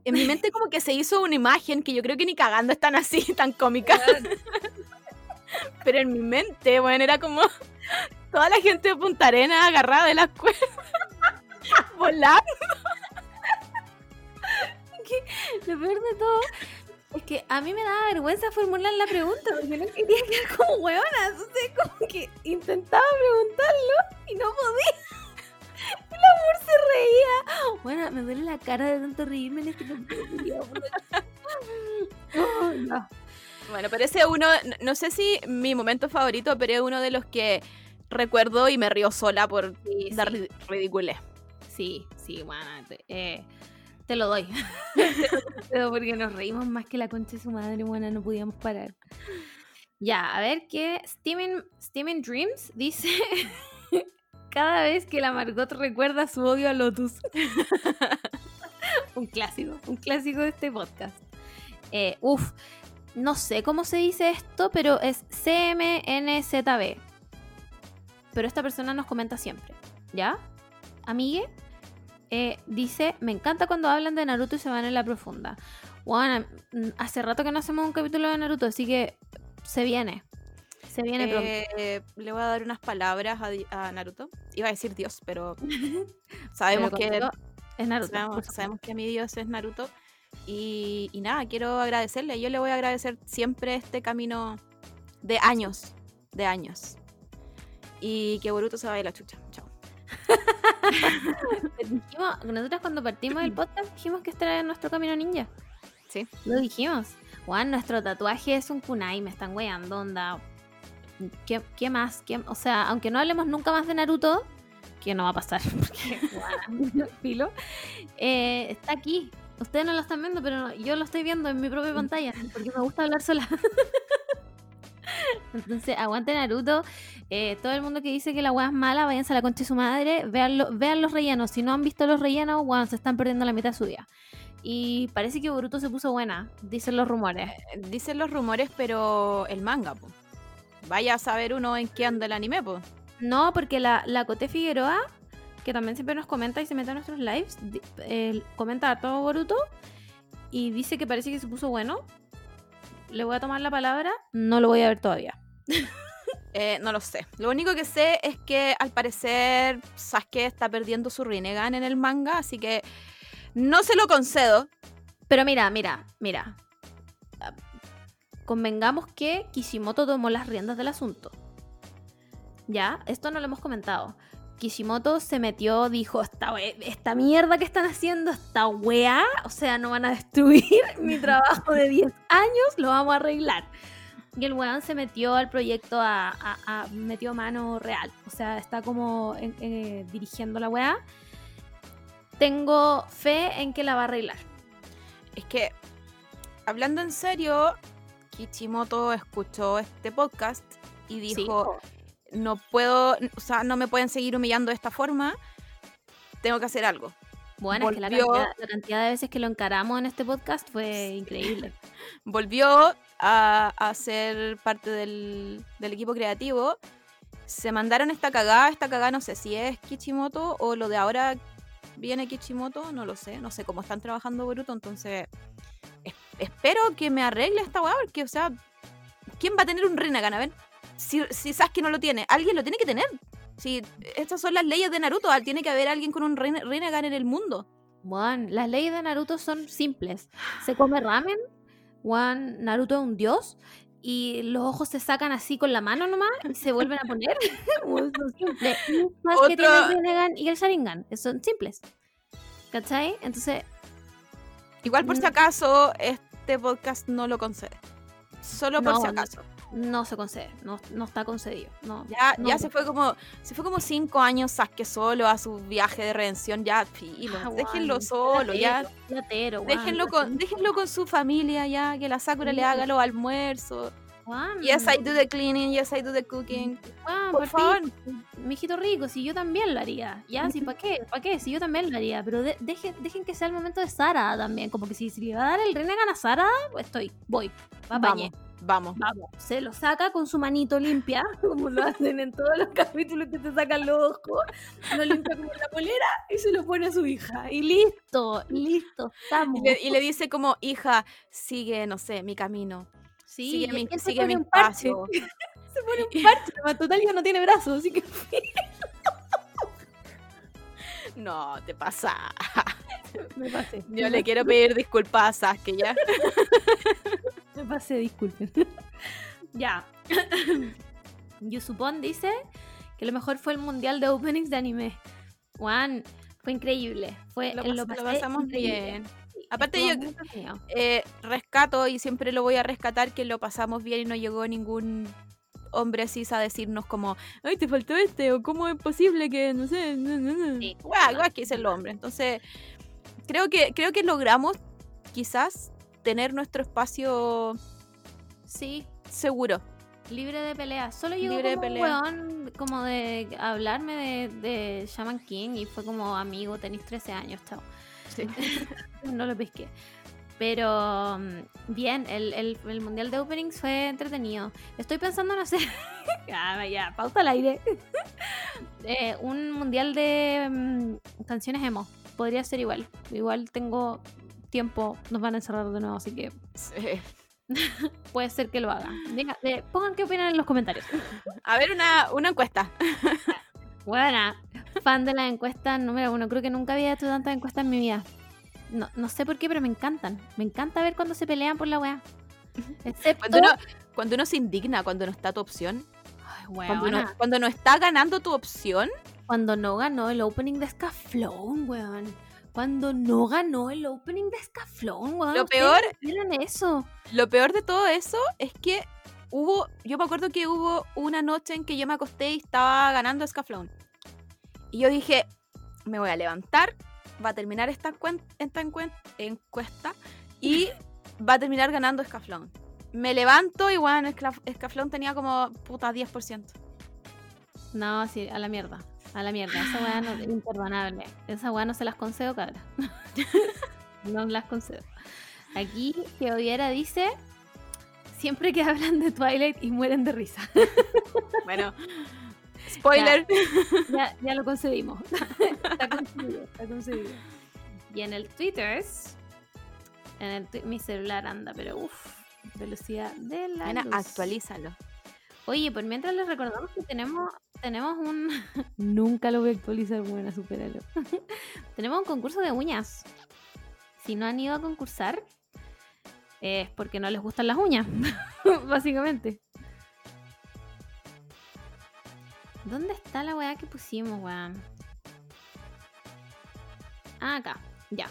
En mi mente como que se hizo una imagen que yo creo que ni cagando es (laughs) tan así, tan cómica. Pero en mi mente, bueno, era como toda la gente de Punta Arena agarrada de las cuerdas. (laughs) Volando.
Lo peor de todo es que a mí me daba vergüenza formular la pregunta porque no quería quedar como. Entonces, como que intentaba preguntarlo y no podía. (laughs) El amor se reía. Bueno, me duele la cara de tanto reírme en este. Oh, no.
Bueno, pero ese uno, no- no sé si mi momento favorito, pero es uno de los que recuerdo y me río sola por
Sí,
dar
sí.
ri- ridiculez.
Sí, sí, bueno, te, eh, te lo doy. (laughs) porque nos reímos más que la concha de su madre, buena, no podíamos parar. Ya, a ver qué. Steaming, Steaming Dreams dice. (laughs) Cada vez que la Margot recuerda su odio a Lotus. (laughs) un clásico, un clásico de este podcast. Eh, uf, no sé cómo se dice esto, pero es CMNZB. Pero esta persona nos comenta siempre, ¿ya? Amigue, eh, dice, me encanta cuando hablan de Naruto y se van en la profunda. Bueno, hace rato que no hacemos un capítulo de Naruto, así que se viene. Se viene pronto.
Eh, le voy a dar unas palabras a, Naruto. Iba a decir Dios, pero (laughs) sabemos
Pero
que
es Naruto.
sabemos que mi Dios es Naruto. Y, y nada, quiero agradecerle. Yo le voy a agradecer siempre este camino de años. De años. Y que Boruto se vaya a la chucha. Chao. (laughs)
Dijimos- nosotros cuando partimos del podcast dijimos que este era nuestro camino ninja.
Sí.
Lo dijimos. Juan, nuestro tatuaje es un kunai, me están weando, onda. ¿Qué, qué más? ¿Qué- o sea, aunque no hablemos nunca más de Naruto, que no va a pasar, (laughs) porque, (laughs) filo, eh, está aquí. Ustedes no lo están viendo, pero yo lo estoy viendo en mi propia pantalla, porque me gusta hablar sola. (laughs) Entonces, aguante Naruto. Eh, todo el mundo que dice que la weá es mala, váyanse a la concha de su madre. Vean, lo- vean los rellenos. Si no han visto los rellenos, weón, se están perdiendo la mitad de su día. Y parece que Boruto se puso buena, dicen los rumores.
Eh, Dicen los rumores, pero el manga, po. Vaya a saber uno en qué anda el anime, po.
No, porque la, la Cote Figueroa, que también siempre nos comenta y se mete a nuestros lives, eh, comenta a todo Boruto y dice que parece que se puso bueno. Le voy a tomar la palabra, no lo voy a ver todavía. (laughs)
Eh, no lo sé. Lo único que sé es que al parecer Sasuke está perdiendo su Rinnegan en el manga, así que no se lo concedo.
Pero mira, mira, mira. Ah, Convengamos que Kishimoto tomó las riendas del asunto. Ya, esto no lo hemos comentado. Kishimoto se metió, dijo, esta, esta mierda que están haciendo, esta weá, o sea, no van a destruir (laughs) mi trabajo de 10 años, lo vamos a arreglar. y el weón se metió al proyecto a, a- a- metió mano real. O sea, está como eh, dirigiendo la weá. Tengo fe en que la va a arreglar.
Es que, hablando en serio, Kichimoto escuchó este podcast y
Sí.
No puedo, o sea, no me pueden seguir humillando de esta forma, tengo que hacer algo.
Bueno, es que la
Volvió-
cantidad, la cantidad de veces que lo encaramos en este podcast fue increíble. (laughs)
Volvió a, a ser parte del, del equipo creativo. Se mandaron esta cagada, esta cagada no sé si es Kichimoto o lo de ahora viene Kichimoto, no lo sé, no sé cómo están trabajando Boruto, entonces es- espero que me arregle esta weá, porque, o sea, ¿quién va a tener un Rinnegan? A ver, si, si Sasuke no lo tiene, alguien lo tiene que tener. Si estas son las leyes de Naruto, ah, tiene que haber alguien con un Rin- Rinnegan en el mundo.
Juan, las leyes de Naruto son simples. Se come ramen, Juan, Naruto es un dios, y los ojos se sacan así con la mano nomás y se vuelven a poner. (laughs) Son simples. Sasuke
Otro-
tiene el Rinnegan y el Sharingan, son simples. ¿Cachai? Entonces,
Igual por si
Mm.
acaso, este podcast no lo concede. Solo por
No,
si acaso.
no se concede, no, no está concedido. No,
Ya,
no
ya se fue como se fue como cinco años Sasuke solo a su viaje de redención. Ya, filo,
Ah,
déjenlo solo, ya.
platero,
Déjenlo con, déjenlo con su familia ya, que la Sakura le haga los almuerzos.
Juan,
Yes, I do the cleaning, yes, I do the cooking.
Juan,
Por
por
favor.
Mijito rico, si yo también lo haría. Ya, si para qué, para qué, si yo también lo haría. Pero de- dejen, dejen que sea el momento de Sara también. Como que si, si le va a dar el Renegan a Sara, pues estoy, voy. Va
Vamos, vamos.
Vamos. Se lo saca con su manito limpia, (laughs) como lo hacen en todos los capítulos que te sacan los ojos. Lo limpia como la polera y se lo pone a su hija. Y listo, listo, estamos.
Y le, y le dice como, hija, sigue, no sé, mi camino.
sí,
sigue mi,
él se
sigue
pone
mi
un parche. (laughs) Se pone un parche, nomás, total ya no tiene brazos, así que (laughs)
No, te pasa.
me pasé.
Yo le quiero pedir disculpas a Sasuke, ¿ya?
Me pasé, disculpen. (laughs) ya. (coughs) Yusupon dice que lo mejor fue el mundial de openings de anime. Juan, fue increíble. Fue,
Lo,
eh, lo
lo pasamos
increíble.
bien. Aparte
estuvo
yo- eh, rescato y siempre lo voy a rescatar que lo pasamos bien y no llegó ningún hombre cis a decirnos como ay te faltó este o cómo es posible que no sé no, no, no".
Sí,
Guau, guau, que es el hombre entonces creo que creo que logramos quizás tener nuestro espacio
Sí,
seguro
libre de pelea. Solo llegó
Libre de
como un
pelea.
weón como de hablarme de, de Shaman King y fue como amigo, tenéis 13 años, chao. (laughs) no lo pesqué. Pero mm, bien, el, el- el mundial de openings fue entretenido. Estoy pensando en hacer. (laughs) ya, ya, pauta al aire. (laughs) Eh, un mundial de mm, canciones emo. Podría ser igual. Igual tengo tiempo. Nos van a encerrar de nuevo, así que
Sí. (laughs)
puede ser que lo haga. Venga, eh, pongan qué opinan en los comentarios.
a ver una, una encuesta (laughs)
Buena. Fan de las encuestas número uno. Creo que nunca había hecho tantas encuestas en mi vida. No, no sé por qué, pero me encantan. Me encanta ver cuando se pelean por la weá. (laughs) Excepto.
cuando uno, cuando uno se indigna cuando no está tu opción
Ay,
cuando
weona,
no, cuando no está ganando tu opción
Cuando no ganó el opening de Scaflón, weón. Cuando no ganó el opening de Scaflón, weón.
Lo
¿Ustedes
peor-
eso?
Lo peor de todo eso es que hubo, yo me acuerdo que hubo una noche en que yo me acosté y estaba ganando Scaflón. Y yo dije, me voy a levantar, va a terminar esta, esta encuesta y (laughs) va a terminar ganando Scaflón. Me levanto y bueno, Scaflón tenía como puta 10%.
No, sí, a la mierda. A la mierda. Esa weá no, es imperdonable. Esa weá no se las concedo, cabra. (laughs) no las concedo. Aquí, que Oviera dice: Siempre que hablan de Twilight y mueren de risa. (laughs)
Bueno, spoiler.
ya, ya lo concedimos. está (laughs) concedido, está concedido. Y en el Twitter, en el mi celular anda, pero uff, velocidad de la luz.
actualízalo.
Oye, por mientras les recordamos que tenemos, tenemos un... (laughs) Nunca lo voy a actualizar, buena, superalo. (laughs) tenemos un concurso de uñas. Si no han ido a concursar, es porque no les gustan las uñas, (laughs) básicamente. ¿Dónde está la weá que pusimos, weón? Ah, acá, ya.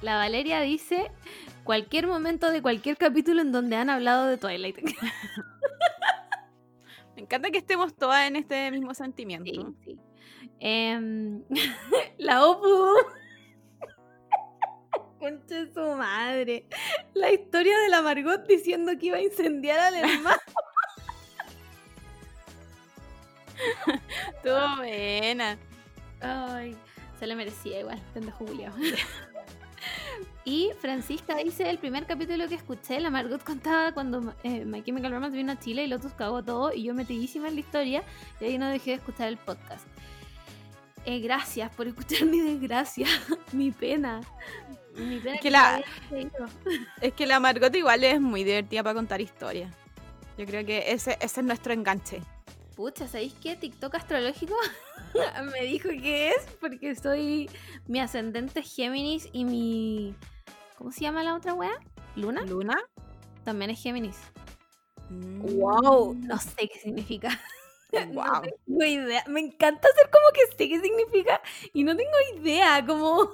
la Valeria dice, cualquier momento de cualquier capítulo en donde han hablado de Twilight. (laughs) (laughs)
Me encanta que estemos todas en este mismo
Sí,
sentimiento.
sí. Em, (laughs) la OPU. Concha de su madre. La historia de la Margot diciendo que iba a incendiar al hermano.
Estuvo buena.
Ay, se le merecía igual, pendejo culiao. Y Francisca dice, el primer capítulo que escuché, la Margot contaba cuando eh, My Chemical Romance vino a Chile y Lotus cagó todo y yo metidísima en la historia y ahí no dejé de escuchar el podcast. Eh, gracias por escuchar mi desgracia, (laughs) mi pena. Mi pena
Es que la-. (laughs) Es que Margot igual es muy divertida para contar historias. Yo creo que ese, ese es nuestro enganche.
Pucha, ¿sabéis qué? TikTok astrológico (laughs) me dijo que es porque soy mi ascendente Géminis y mi... ¿Cómo se llama la otra wea? ¿Luna?
¿Luna?
También es Géminis.
Mm.
Wow, no sé qué significa. (laughs) No
Wow.
tengo idea. Me encanta hacer como que sé qué significa y no tengo idea. Como.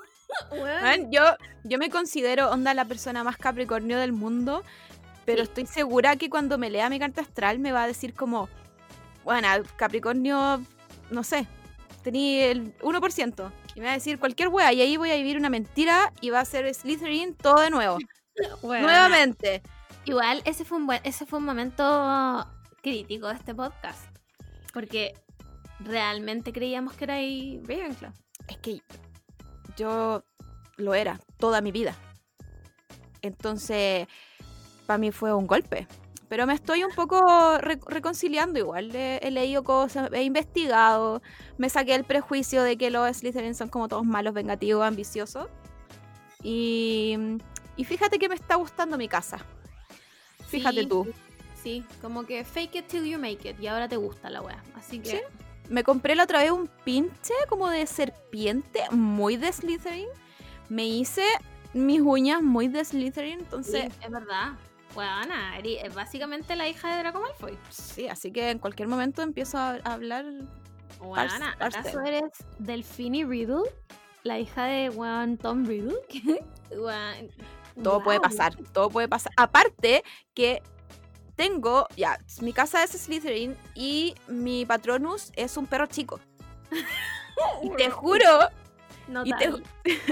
(laughs)
Man, yo, yo me considero onda la persona más capricornio del mundo, pero
Sí.
estoy segura que cuando me lea mi carta astral me va a decir como, bueno, Capricornio, no sé, tenía el 1%. Y me va a decir cualquier wea y ahí voy a vivir una mentira y va a ser Slytherin todo de nuevo. (laughs) Nuevamente.
Igual, ese fue un buen, ese fue un momento crítico de este podcast. Porque realmente creíamos que era ahí Ravenclaw.
Es que yo lo era toda mi vida. Entonces, para mí fue un golpe. Pero me estoy un poco re- reconciliando igual. He, he leído cosas, he investigado, me saqué el prejuicio de que los Slytherin son como todos malos, vengativos, ambiciosos. Y, y fíjate que me está gustando mi casa. Fíjate
Sí,
tú.
Sí, como que fake it till you make it y ahora te gusta la wea. Así que
Sí. Me compré la otra vez un pinche como de serpiente, muy de Slytherin. Me hice mis uñas muy de Slytherin,
sí,
entonces
es verdad. Weona, es básicamente la hija de Draco Malfoy.
sí, así que en cualquier momento empiezo a, hablar.
Weona, ¿acaso eres Delphine Riddle? La hija de weón Tom Riddle. (laughs)
Todo puede pasar, todo puede pasar. Aparte que tengo, ya, mi casa es Slytherin y mi patronus es un perro chico. Y te (laughs) juro,
No
y te,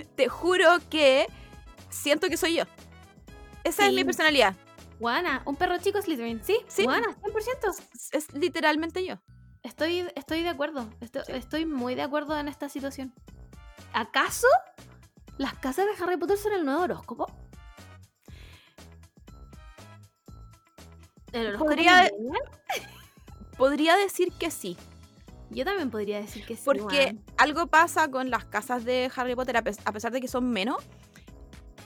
(laughs) te juro que siento que soy yo. Esa es mi personalidad.
Weona, un perro chico Slytherin. Sí,
Sí.
Weona, 100%.
Es literalmente yo.
Estoy, estoy de acuerdo. Estoy,
Sí.
estoy muy de acuerdo en esta situación. ¿Acaso las casas de Harry Potter son el nuevo horóscopo? ¿El horóscopo
Podría-? (laughs) Podría decir que sí,
Yo también podría decir que sí.
porque algo pasa con las casas de Harry Potter, a pesar de que son menos.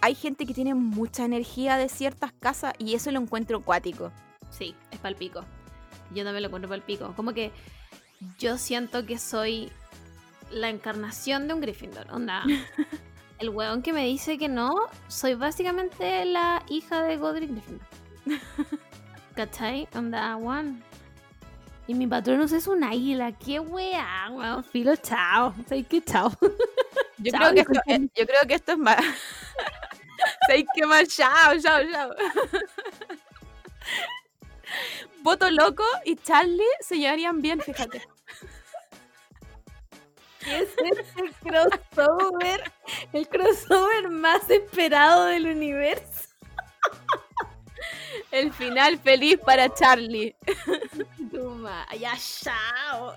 Hay gente que tiene mucha energía de ciertas casas y eso lo encuentro acuático.
Sí, es palpico. Yo también lo encuentro palpico. Como que yo siento que soy la encarnación de un Gryffindor. Onda. (laughs) El weón que me dice que no, soy básicamente la hija de Godric Gryffindor. (laughs) ¿Cachai? Onda, weón. Y mi patronus es un águila. ¡Qué weá, weón! Filo, chao. ¿Sabes qué? Chao. (laughs)
Yo,
Chao,
creo, que esto,
disculpen.
eh, yo creo que esto es más. (laughs) ¿Sabes qué más? Chao, chao, chao. (laughs) Voto Loco y Charlie se llevarían bien, fíjate.
es el crossover. El crossover más esperado del universo.
El final feliz para Charlie. (laughs)
Toma, ya, chao.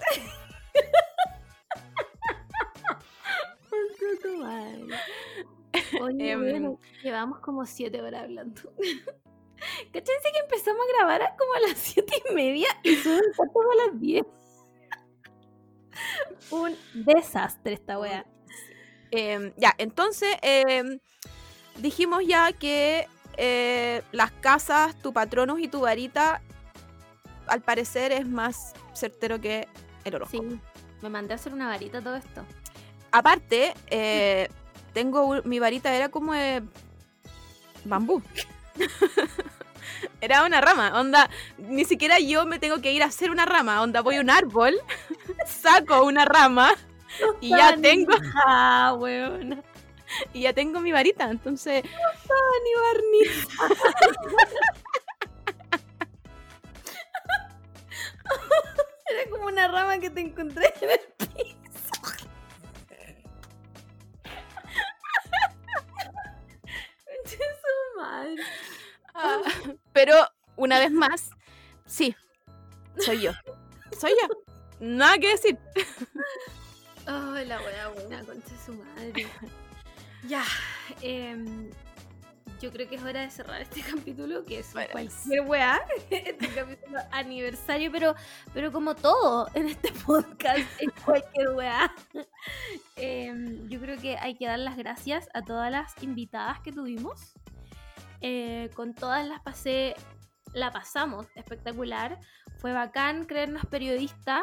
Oye,
Em.
bueno, llevamos como siete horas hablando. Cachense que empezamos a grabar a como a las siete y media y son como a las diez. Un desastre esta wea.
Em, ya, entonces em, dijimos ya que eh, las casas, tu patronus y tu varita, al parecer es más certero que el horóscopo.
Sí, me mandé a hacer una varita todo esto.
Aparte, eh, tengo mi varita era como bambú. (laughs) era una rama, onda, ni siquiera yo me tengo que ir a hacer una rama, onda, voy a un árbol, (laughs) saco una rama y ya tengo,
Ah, weón. (laughs)
y ya tengo mi varita, entonces... (laughs)
ni barniz. (laughs) Era como una rama que te encontré en el piso. Madre.
Ah, pero una vez más, sí, soy yo. Soy yo. Nada que decir.
Oh, la wea buena, concha su madre. Ya, em, yo creo que es hora de cerrar este (laughs) capítulo, que es
Bueno.
cualquier weá. (laughs) Este capítulo aniversario, pero, pero como todo en este (laughs) podcast, es cualquier weá. Em, yo creo que hay que dar las gracias a todas las invitadas que tuvimos. Eh, con todas las pasé, la pasamos espectacular. Fue bacán creernos periodistas.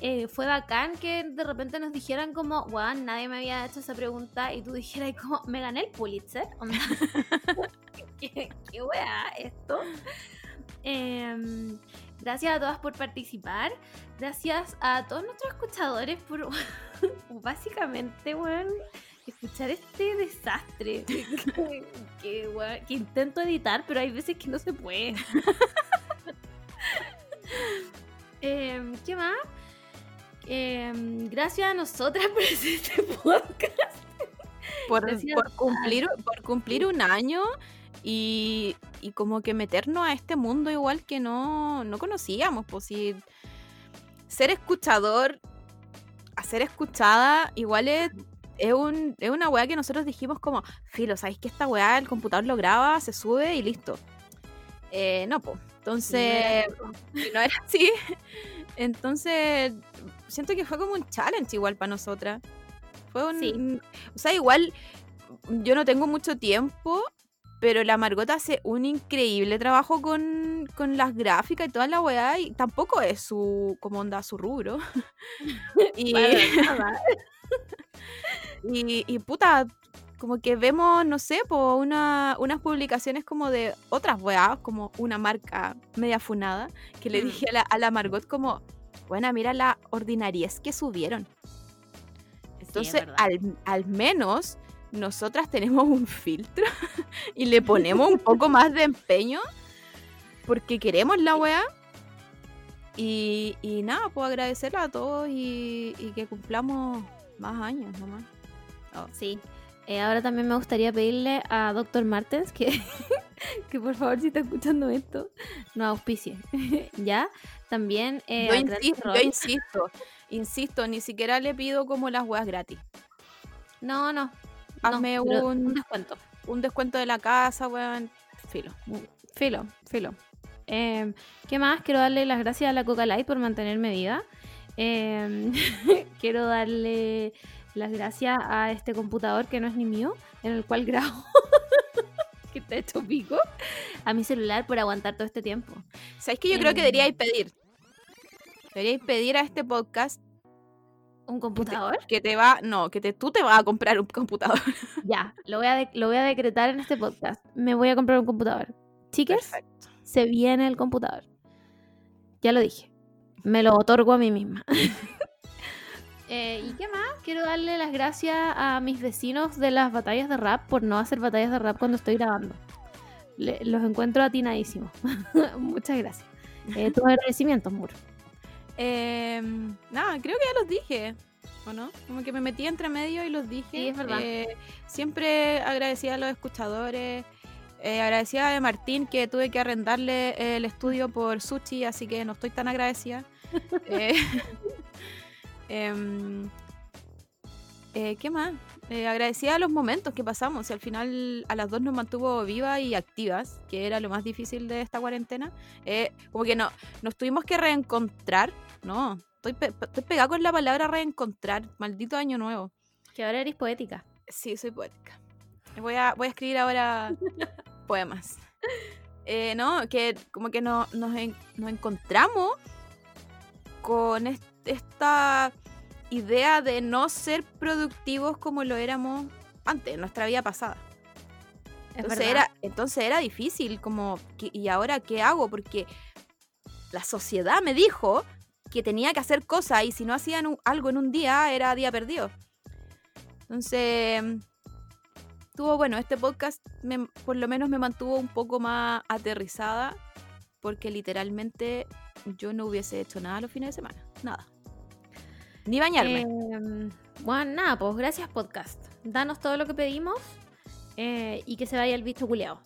Eh, fue bacán que de repente nos dijeran como, weón, nadie me había hecho esa pregunta y tú dijeras como, me gané el Pulitzer. (laughs) ¿Qué, qué weá esto? Em, gracias a todas por participar. Gracias a todos nuestros escuchadores por (laughs) básicamente, weón, escuchar este desastre (laughs) que, que, que intento editar, pero hay veces que no se puede. Em, ¿Qué más? Em, gracias a nosotras (laughs) por hacer este podcast.
Por, cumplir, por cumplir un año y, y como que meternos a este mundo igual que no, no conocíamos. Pues si ser escuchador, a ser escuchada, igual es, es, un, es una weá que nosotros dijimos como, filo, ¿sabéis que esta weá el computador lo graba, se sube y listo? Eh, no, pues. Entonces, (laughs) no era así. Entonces, siento que fue como un challenge igual para nosotras. Fue un.
Sí.
O sea, igual yo no tengo mucho tiempo, pero la Margot hace un increíble trabajo con, con las gráficas y toda la weá, y tampoco es su. como onda su rubro. (laughs) y, (laughs) y, y puta, como que vemos, no sé, po, una, unas publicaciones como de otras weas, como una marca media funada, que le
Mm.
dije a la, a la Margot como, buena, mira la ordinariez que subieron. Entonces, al, al menos nosotras tenemos un filtro (laughs) y le ponemos un poco más de empeño porque queremos la wea. Y, y nada, puedo agradecerle a todos y, y que cumplamos más años nomás.
Sí. Eh, ahora también me gustaría pedirle a Dr. Martens que, (laughs) que por favor, si está escuchando esto, no auspicie. (laughs) ¿Ya? También. eh,
yo, insisto, yo insisto, insisto, ni siquiera le pido como las weas gratis.
No, no. no,
Hazme un-
descuento.
Un descuento de la casa, weón, filo.
Filo, filo. Eh, ¿Qué más? Quiero darle las gracias a la Coca Light por mantenerme viva. Eh, (laughs) quiero darle las gracias a este computador que no es ni mío, en el cual grabo. (laughs) que está hecho pico. A mi celular por aguantar todo este tiempo.
¿Sabes que yo creo que
Em.
deberíais pedir? Deberíais pedir a este podcast
¿Un computador?
que te va, no, que te, tú te vas a comprar un computador. (laughs)
Ya, lo voy, a de- lo voy a decretar en este podcast. Me voy a comprar un computador. Chicas,
Perfecto.
se viene el computador. Ya lo dije. Me lo otorgo a mí misma. (laughs) Eh, ¿Y qué más? Quiero darle las gracias a mis vecinos de las batallas de rap por no hacer batallas de rap cuando estoy grabando. Le- los encuentro atinadísimos. (laughs) Muchas gracias. Eh, tus agradecimientos, Muro.
Em, nada, creo que ya los dije, ¿o no? Como que me metí entre medio y los dije.
Sí, es verdad.
Eh, siempre agradecía a los escuchadores. Eh, agradecía a Martín que tuve que arrendarle el estudio por sushi, así que no estoy tan agradecida. (laughs) Eh, eh, ¿Qué más? Eh, agradecía a los momentos que pasamos y al final a las dos nos mantuvo vivas y activas, que era lo más difícil de esta cuarentena. Eh, como que no, nos tuvimos que reencontrar, ¿no? Estoy, pe- estoy pegada con la palabra reencontrar, maldito año nuevo.
Que ahora eres poética.
Sí, soy poética. Voy a, voy a escribir ahora (laughs) poemas. Eh, no, que como que no- nos, en- nos encontramos con est- esta idea de no ser productivos como lo éramos antes, en nuestra vida pasada.
Es
Entonces
verdad.
era, entonces era difícil, como, ¿qué- ¿y ahora qué hago? Porque la sociedad me dijo que tenía que hacer cosas y si no hacían un- algo en un día era día perdido. Entonces, estuvo bueno. Este podcast me- por lo menos me mantuvo un poco más aterrizada porque literalmente yo no hubiese hecho nada los fines de semana. Nada. Ni bañarme.
Eh, bueno, nada, pues gracias podcast. Danos todo lo que pedimos eh, y que se vaya el bicho culeado.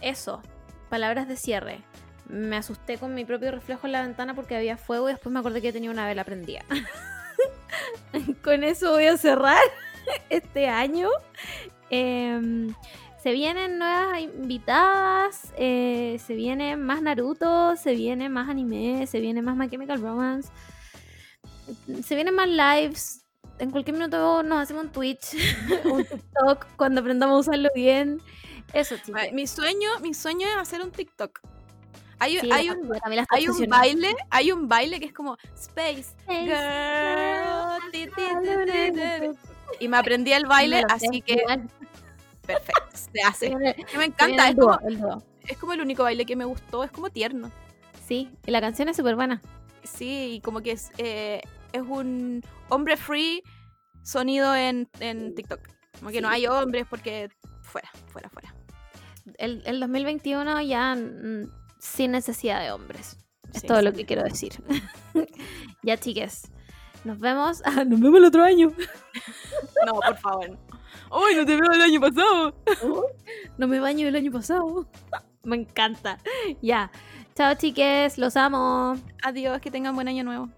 Eso, palabras de cierre. Me asusté con mi propio reflejo en la ventana porque había fuego y después me acordé que tenía una vela prendida. (laughs) con eso voy a cerrar (laughs) este año. Em, se vienen nuevas invitadas, eh, se viene más Naruto, se viene más anime, se viene más My Chemical Romance se vienen más lives. En cualquier minuto nos hacemos un Twitch, (laughs) un TikTok, cuando aprendamos a usarlo bien. Eso, chicos.
Mi sueño, mi sueño es hacer un TikTok. Hay,
Sí,
hay un, hay un baile, hay un baile que es como Space
Space
Girl. ti, ti, ti. Y me aprendí el baile,
No
así que
igual.
perfecto, se (laughs) hace. Que me encanta, es
dúo,
como, es como el único baile que me gustó, es como tierno.
Sí, y la canción es súper buena.
Sí, y como que es, eh, es un hombre free sonido en, en TikTok. Como que no hay hombres porque fuera, fuera, fuera.
El, el 2021 ya mm, sin necesidad de hombres. Es
Sí,
todo lo que quiero decir. (laughs) (laughs) ya, chiques. Nos vemos. (laughs) Ah, nos vemos el otro año.
No, por favor. ¡Uy, no te veo el año pasado!
No me baño el año pasado. me encanta. Ya. Chao, chiques. Los amo.
Adiós, que tengan buen año nuevo.